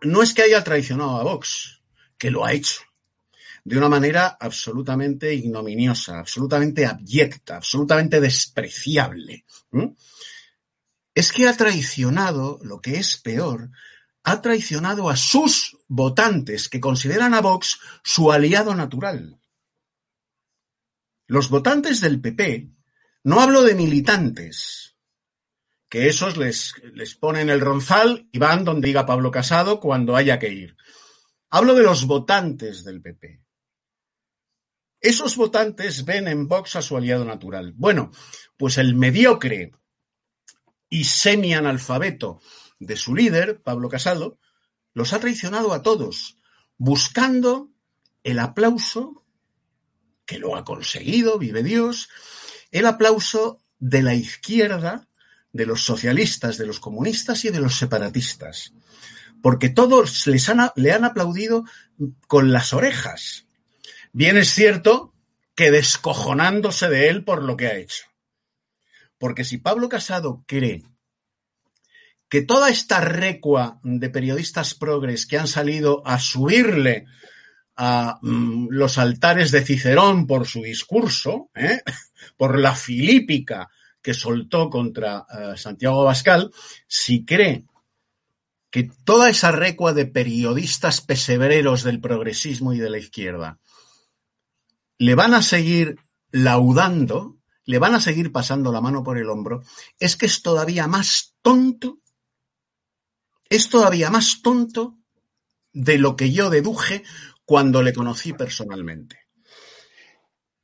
no es que haya traicionado a Vox, que lo ha hecho de una manera absolutamente ignominiosa, absolutamente abyecta, absolutamente despreciable. Es que ha traicionado, lo que es peor, ha traicionado a sus votantes que consideran a Vox su aliado natural. Los votantes del PP, no hablo de militantes, que esos les, les ponen el ronzal y van donde diga Pablo Casado cuando haya que ir. Hablo de los votantes del PP. Esos votantes ven en Vox a su aliado natural. Bueno, pues el mediocre y semi-analfabeto de su líder, Pablo Casado, los ha traicionado a todos, buscando el aplauso, que lo ha conseguido, vive Dios, el aplauso de la izquierda, de los socialistas, de los comunistas y de los separatistas. Porque todos les han, le han aplaudido con las orejas. Bien es cierto que descojonándose de él por lo que ha hecho. Porque si Pablo Casado cree que toda esta recua de periodistas progres que han salido a subirle a mm, los altares de Cicerón por su discurso, ¿eh? por la filípica que soltó contra eh, Santiago Abascal, si cree que toda esa recua de periodistas pesebreros del progresismo y de la izquierda le van a seguir laudando, le van a seguir pasando la mano por el hombro, es que es todavía más tonto es todavía más tonto de lo que yo deduje cuando le conocí personalmente.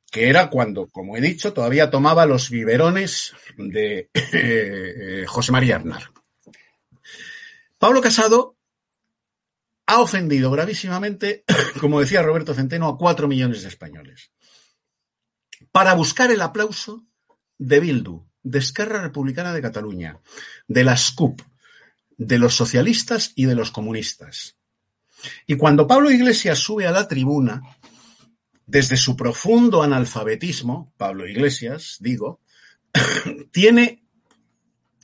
Que era cuando, como he dicho, todavía tomaba los biberones de eh, José María Arnar. Pablo Casado ha ofendido gravísimamente, como decía Roberto Centeno, a cuatro millones de españoles. Para buscar el aplauso de Bildu, de Esquerra Republicana de Cataluña, de la SCUP, de los socialistas y de los comunistas. Y cuando Pablo Iglesias sube a la tribuna, desde su profundo analfabetismo, Pablo Iglesias, digo, tiene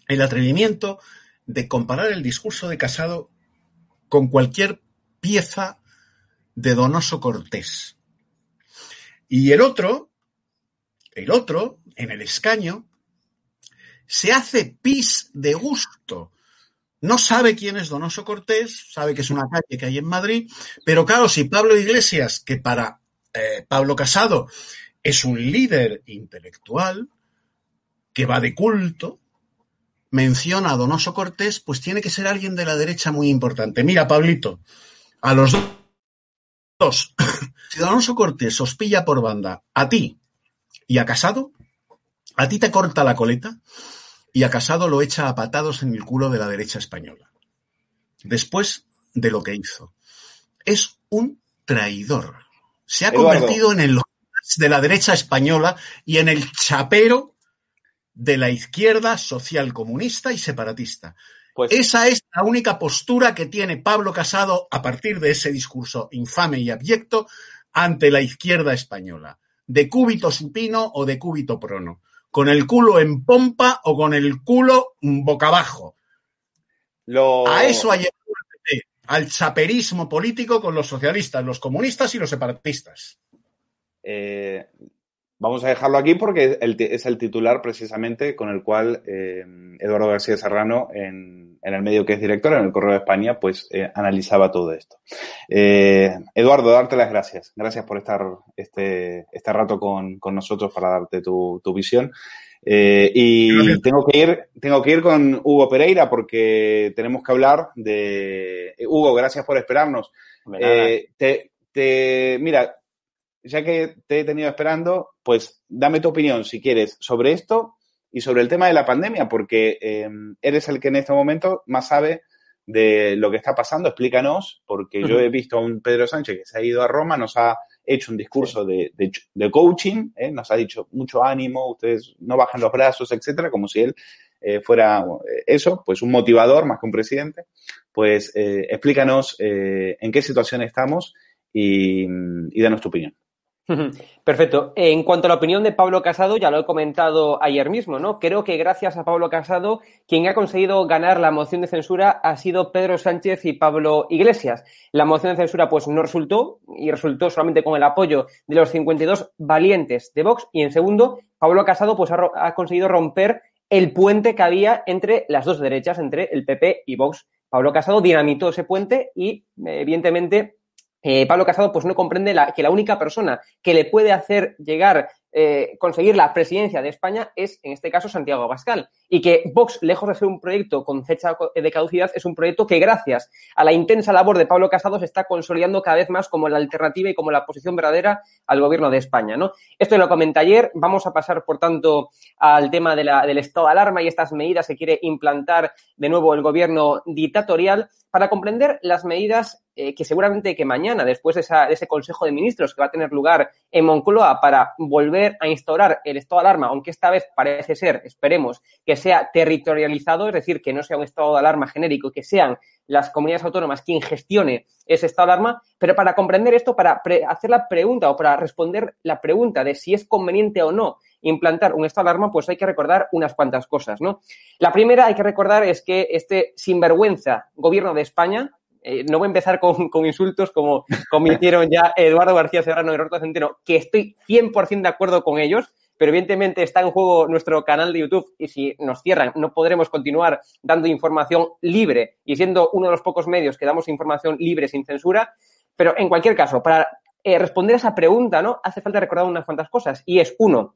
el atrevimiento de comparar el discurso de Casado con cualquier pieza de Donoso Cortés. Y el otro, el otro, en el escaño, se hace pis de gusto no sabe quién es Donoso Cortés, sabe que es una calle que hay en Madrid, pero claro, si Pablo Iglesias, que para eh, Pablo Casado es un líder intelectual, que va de culto, menciona a Donoso Cortés, pues tiene que ser alguien de la derecha muy importante. Mira, Pablito, a los dos, si Donoso Cortés os pilla por banda a ti y a Casado, a ti te corta la coleta, y a Casado lo echa a patados en el culo de la derecha española. Después de lo que hizo. Es un traidor. Se ha convertido en el de la derecha española y en el chapero de la izquierda social comunista y separatista. Pues Esa es la única postura que tiene Pablo Casado a partir de ese discurso infame y abyecto ante la izquierda española, de cúbito supino o de cúbito prono con el culo en pompa o con el culo boca abajo. Lo... A eso ha llegado el PP, al chaperismo político con los socialistas, los comunistas y los separatistas. Eh, vamos a dejarlo aquí porque el, es el titular precisamente con el cual eh, Eduardo García Serrano, en, en, el medio que es director, en el Correo de España, pues eh, analizaba todo esto. Eh, Eduardo, darte las gracias. Gracias por estar este, este rato con, con nosotros para darte tu, tu visión. Eh, y tengo que ir, tengo que ir con Hugo Pereira porque tenemos que hablar de Hugo, gracias por esperarnos. Eh, te, te, mira, ya que te he tenido esperando, pues dame tu opinión, si quieres, sobre esto y sobre el tema de la pandemia, porque eh, eres el que en este momento más sabe de lo que está pasando. Explícanos, porque yo he visto a un Pedro Sánchez que se ha ido a Roma, nos ha hecho un discurso de, de, de coaching, ¿eh? nos ha dicho mucho ánimo, ustedes no bajan los brazos, etcétera, como si él eh, fuera eso, pues un motivador más que un presidente. Pues eh, explícanos en qué situación estamos y, y danos tu opinión. Perfecto. En cuanto a la opinión de Pablo Casado, ya lo he comentado ayer mismo, ¿no? Creo que gracias a Pablo Casado, quien ha conseguido ganar la moción de censura ha sido Pedro Sánchez y Pablo Iglesias. La moción de censura, pues, no resultó y resultó solamente con el apoyo de los 52 valientes de Vox. Y en segundo, Pablo Casado, pues, ha, ha conseguido romper el puente que había entre las dos derechas, entre el PP y Vox. Pablo Casado dinamitó ese puente y, evidentemente, eh, Pablo Casado pues no comprende la, que la única persona que le puede hacer llegar eh, conseguir la presidencia de España es, en este caso, Santiago Abascal. Y que Vox, lejos de ser un proyecto con fecha de caducidad, es un proyecto que, gracias a la intensa labor de Pablo Casado, se está consolidando cada vez más como la alternativa y como la posición verdadera al gobierno de España. Esto lo comenté ayer. Vamos a pasar, por tanto, al tema de la, del estado de alarma y estas medidas que quiere implantar de nuevo el gobierno dictatorial para comprender las medidas eh, que seguramente que mañana, después de, esa, de, ese Consejo de Ministros que va a tener lugar en Moncloa para volver a instaurar el estado de alarma, aunque esta vez parece ser, esperemos, que sea territorializado, es decir, que no sea un estado de alarma genérico, que sean las comunidades autónomas quien gestione ese estado de alarma, pero para comprender esto, para hacer la pregunta o para responder la pregunta de si es conveniente o no implantar un estado de alarma, pues hay que recordar unas cuantas cosas, ¿no? La primera hay que recordar es que este sinvergüenza gobierno de España, eh, no voy a empezar con, con insultos como, hicieron ya Eduardo García Serrano y Roberto Centeno, que estoy 100% de acuerdo con ellos, pero evidentemente está en juego nuestro canal de YouTube y si nos cierran no podremos continuar dando información libre y siendo uno de los pocos medios que damos información libre sin censura. Pero en cualquier caso, para eh, responder a esa pregunta, ¿no? Hace falta recordar unas cuantas cosas. Y es, uno,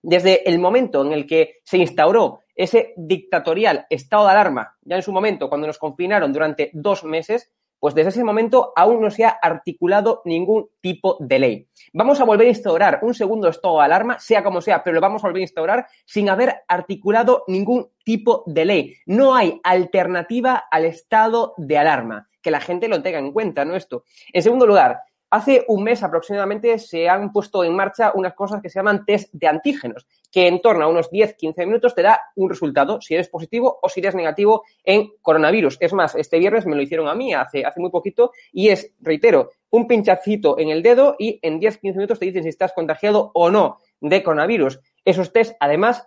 desde el momento en el que se instauró ese dictatorial estado de alarma, ya en su momento, cuando nos confinaron durante dos meses, pues desde ese momento aún no se ha articulado ningún tipo de ley. Vamos a volver a instaurar un segundo estado de alarma, sea como sea, pero lo vamos a volver a instaurar sin haber articulado ningún tipo de ley. No hay alternativa al estado de alarma. Que la gente lo tenga en cuenta, ¿no? Esto. En segundo lugar, Hace un mes aproximadamente se han puesto en marcha unas cosas que se llaman test de antígenos, que en torno a unos 10-15 minutos te da un resultado, si eres positivo o si eres negativo en coronavirus. Es más, este viernes me lo hicieron a mí hace, hace muy poquito y es, reitero, un pinchacito en el dedo y en 10-15 minutos te dicen si estás contagiado o no de coronavirus. Esos test, además,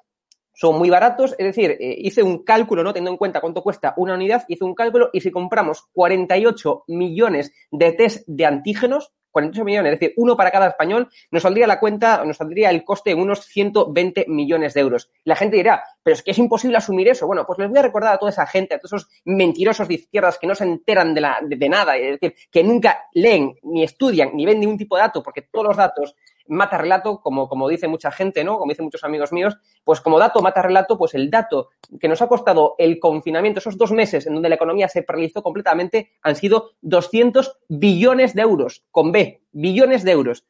son muy baratos, es decir, eh, hice un cálculo, ¿no? Teniendo en cuenta cuánto cuesta una unidad, hice un cálculo y si compramos 48 millones de test de antígenos, 48 millones, es decir, uno para cada español, nos saldría la cuenta, nos saldría el coste en unos 120 millones de euros. La gente dirá, pero es que es imposible asumir eso. Bueno, pues les voy a recordar a toda esa gente, a todos esos mentirosos de izquierdas que no se enteran de, la, de, de nada, es decir, que nunca leen, ni estudian, ni ven ningún tipo de dato, porque todos los datos mata relato, como, como dice mucha gente, ¿no? Como dicen muchos amigos míos, pues como dato mata relato, pues el dato que nos ha costado el confinamiento, esos dos meses en donde la economía se paralizó completamente, han sido 200 billones de euros, con B, billones de euros.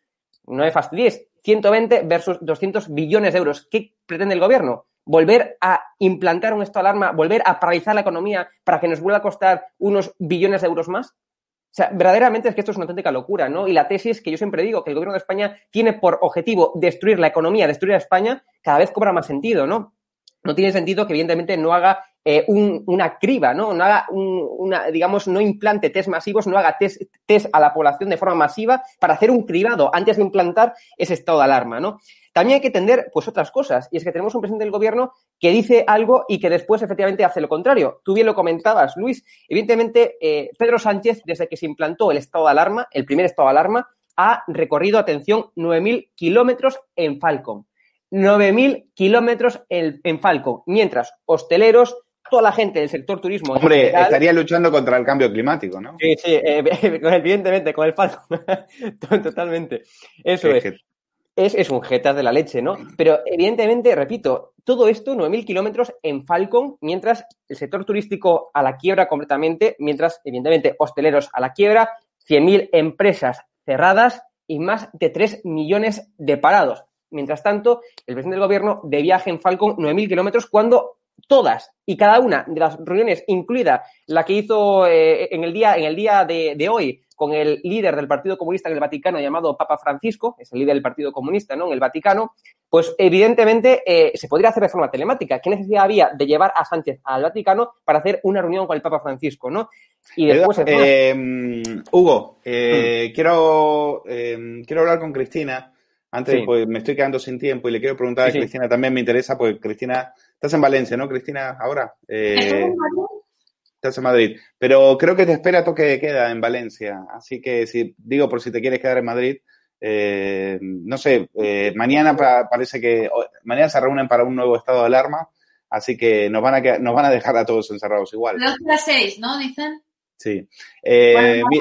No me fastidies, 120 versus 200 billones de euros. ¿Qué pretende el gobierno? volver a implantar un estado de alarma, volver a paralizar la economía para que nos vuelva a costar unos billones de euros más? O sea, verdaderamente es que esto es una auténtica locura, ¿no? Y la tesis que yo siempre digo, que el gobierno de España tiene por objetivo destruir la economía, destruir a España, cada vez cobra más sentido, ¿no? No tiene sentido que evidentemente no haga eh, un, una criba, ¿no? No haga un, una, digamos, no implante test masivos, no haga test, a la población de forma masiva para hacer un cribado antes de implantar ese estado de alarma, ¿no? También hay que entender, pues, otras cosas. Y es que tenemos un presidente del gobierno que dice algo y que después, efectivamente, hace lo contrario. Tú bien lo comentabas, Luis. Evidentemente, eh, Pedro Sánchez, desde que se implantó el estado de alarma, el primer estado de alarma, ha recorrido, atención, 9.000 kilómetros en Falcon. 9.000 kilómetros en, en Falcon. Mientras hosteleros, toda la gente del sector turismo. Hombre, general, estaría luchando contra el cambio climático, ¿no? Sí, sí, eh, evidentemente, con el Falcon. Totalmente. Eso es. es es, es, un jetas de la leche, ¿no? Pero evidentemente, repito, todo esto, 9.000 kilómetros en Falcon, mientras el sector turístico a la quiebra completamente, mientras, evidentemente, hosteleros a la quiebra, 100.000 empresas cerradas y más de 3 millones de parados. Mientras tanto, el presidente del gobierno de viaje en Falcon 9.000 kilómetros cuando todas y cada una de las reuniones, incluida la que hizo eh, en el día, en el día de, de hoy con el líder del Partido Comunista en el Vaticano llamado Papa Francisco, es el líder del Partido Comunista ¿no? en el Vaticano, pues evidentemente eh, se podría hacer de forma telemática. ¿Qué necesidad había de llevar a Sánchez al Vaticano para hacer una reunión con el Papa Francisco? ¿no? Y después... Eh, Hugo, eh, mm. quiero, eh, quiero hablar con Cristina. Antes, sí. pues me estoy quedando sin tiempo y le quiero preguntar sí, a Cristina, sí. también me interesa, pues Cristina, estás en Valencia, ¿no, Cristina? Ahora. Eh, estás en Madrid. Pero creo que te espera toque de queda en Valencia. Así que si digo por si te quieres quedar en Madrid, eh, no sé, eh, mañana pa parece que mañana se reúnen para un nuevo estado de alarma, así que nos van a nos van a dejar a todos encerrados igual. Dos a seis, ¿no? Dicen. Sí. Eh, Bueno, mi-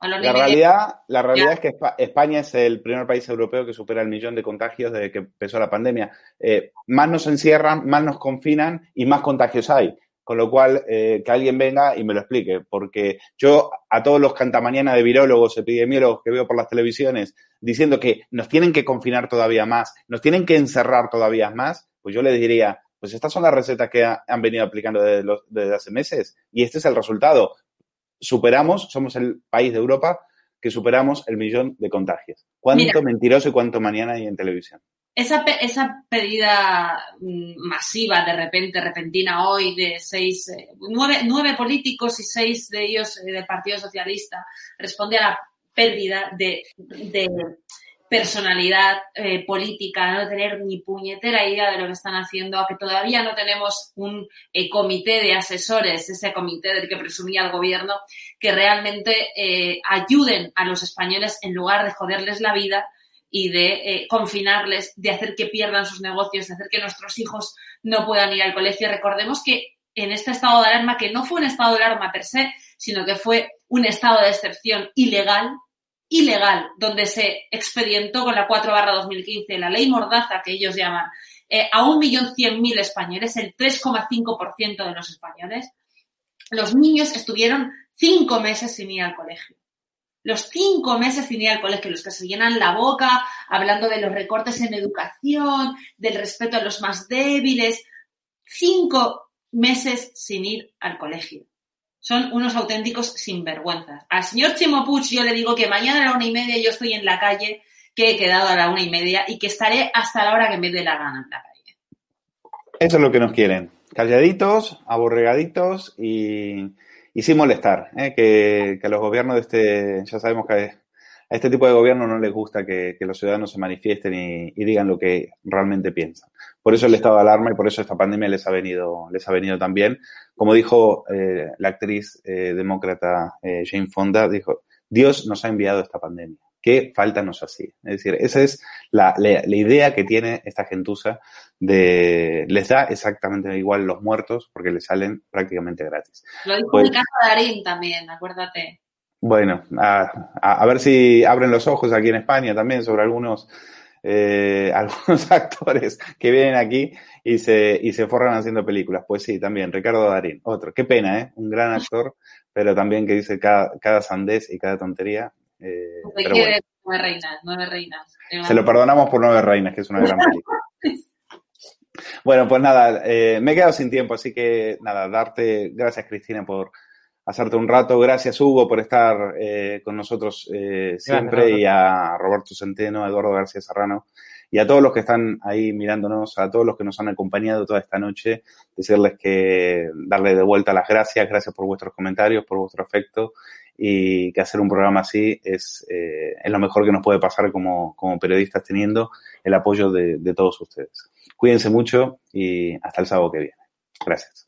a la realidad, la realidad es que Espa- España es el primer país europeo que supera el millón de contagios desde que empezó la pandemia. Eh, más nos encierran, más nos confinan y más contagios hay. Con lo cual, eh, que alguien venga y me lo explique, porque yo a todos los cantamañana de virólogos, epidemiólogos que veo por las televisiones diciendo que nos tienen que confinar todavía más, nos tienen que encerrar todavía más, pues yo les diría, pues estas son las recetas que ha- han venido aplicando desde, los- desde hace meses y este es el resultado superamos, somos el país de Europa que superamos el millón de contagios. ¿Cuánto Mira. mentiroso y cuánto mañana hay en televisión? Esa, pe- esa pedida mm, masiva, de repente, repentina hoy, de seis, eh, nueve, nueve políticos y seis de ellos eh, del Partido Socialista, responde a la pérdida de, de personalidad eh, política, no tener ni puñetera idea de lo que están haciendo, a que todavía no tenemos un eh, comité de asesores, ese comité del que presumía el gobierno, que realmente eh, ayuden a los españoles en lugar de joderles la vida y de eh, confinarles, de hacer que pierdan sus negocios, de hacer que nuestros hijos no puedan ir al colegio. Recordemos que en este estado de alarma, que no fue un estado de alarma per se, sino que fue un estado de excepción ilegal, ilegal, donde se expedientó con la 4 barra 2015 la ley Mordaza, que ellos llaman, eh, a 1.100.000 españoles, el 3,5% de los españoles, los niños estuvieron cinco meses sin ir al colegio. Los cinco meses sin ir al colegio, los que se llenan la boca hablando de los recortes en educación, del respeto a los más débiles. Cinco meses sin ir al colegio. Son unos auténticos sinvergüenzas. Al señor Chimo Puig yo le digo que mañana a la una y media yo estoy en la calle, que he quedado a la una y media y que estaré hasta la hora que me dé la gana en la calle. Eso es lo que nos quieren. Calladitos, aborregaditos y, sin molestar. ¿eh? Que, que los gobiernos de este, ya sabemos que a este tipo de gobierno no les gusta que, que los ciudadanos se manifiesten y, y digan lo que realmente piensan. Por eso el estado de alarma y por eso esta pandemia les ha venido, les ha venido también. Como dijo eh, la actriz eh, demócrata eh, Jane Fonda, dijo, Dios nos ha enviado esta pandemia. ¿Qué falta nos hacía? Es decir, esa es la, la, la idea que tiene esta gentuza de, les da exactamente igual los muertos porque les salen prácticamente gratis. Lo dijo Pues- mi casa Darín también, acuérdate. Bueno, a, a- a ver si abren los ojos aquí en España también sobre algunos, eh, algunos actores que vienen aquí y se, y se forran haciendo películas. Pues sí, también, Ricardo Darín, otro. Qué pena, ¿eh? Un gran actor, pero también que dice cada, cada sandez y cada tontería. eh, pero bueno, nueve reinas, nueve reinas. se lo perdonamos por Nueve Reinas, que es una gran película. Bueno, pues nada, eh, me he quedado sin tiempo, así que nada, darte gracias Cristina por hacerte un rato, gracias Hugo por estar eh, con nosotros eh, siempre. Gracias, y a Roberto Centeno, a Eduardo García Serrano. Y a todos los que están ahí mirándonos, a todos los que nos han acompañado toda esta noche, decirles que darle de vuelta las gracias, gracias por vuestros comentarios, por vuestro afecto. Y que hacer un programa así es, eh, es lo mejor que nos puede pasar como, como periodistas teniendo el apoyo de, de todos ustedes. Cuídense mucho y hasta el sábado que viene. Gracias.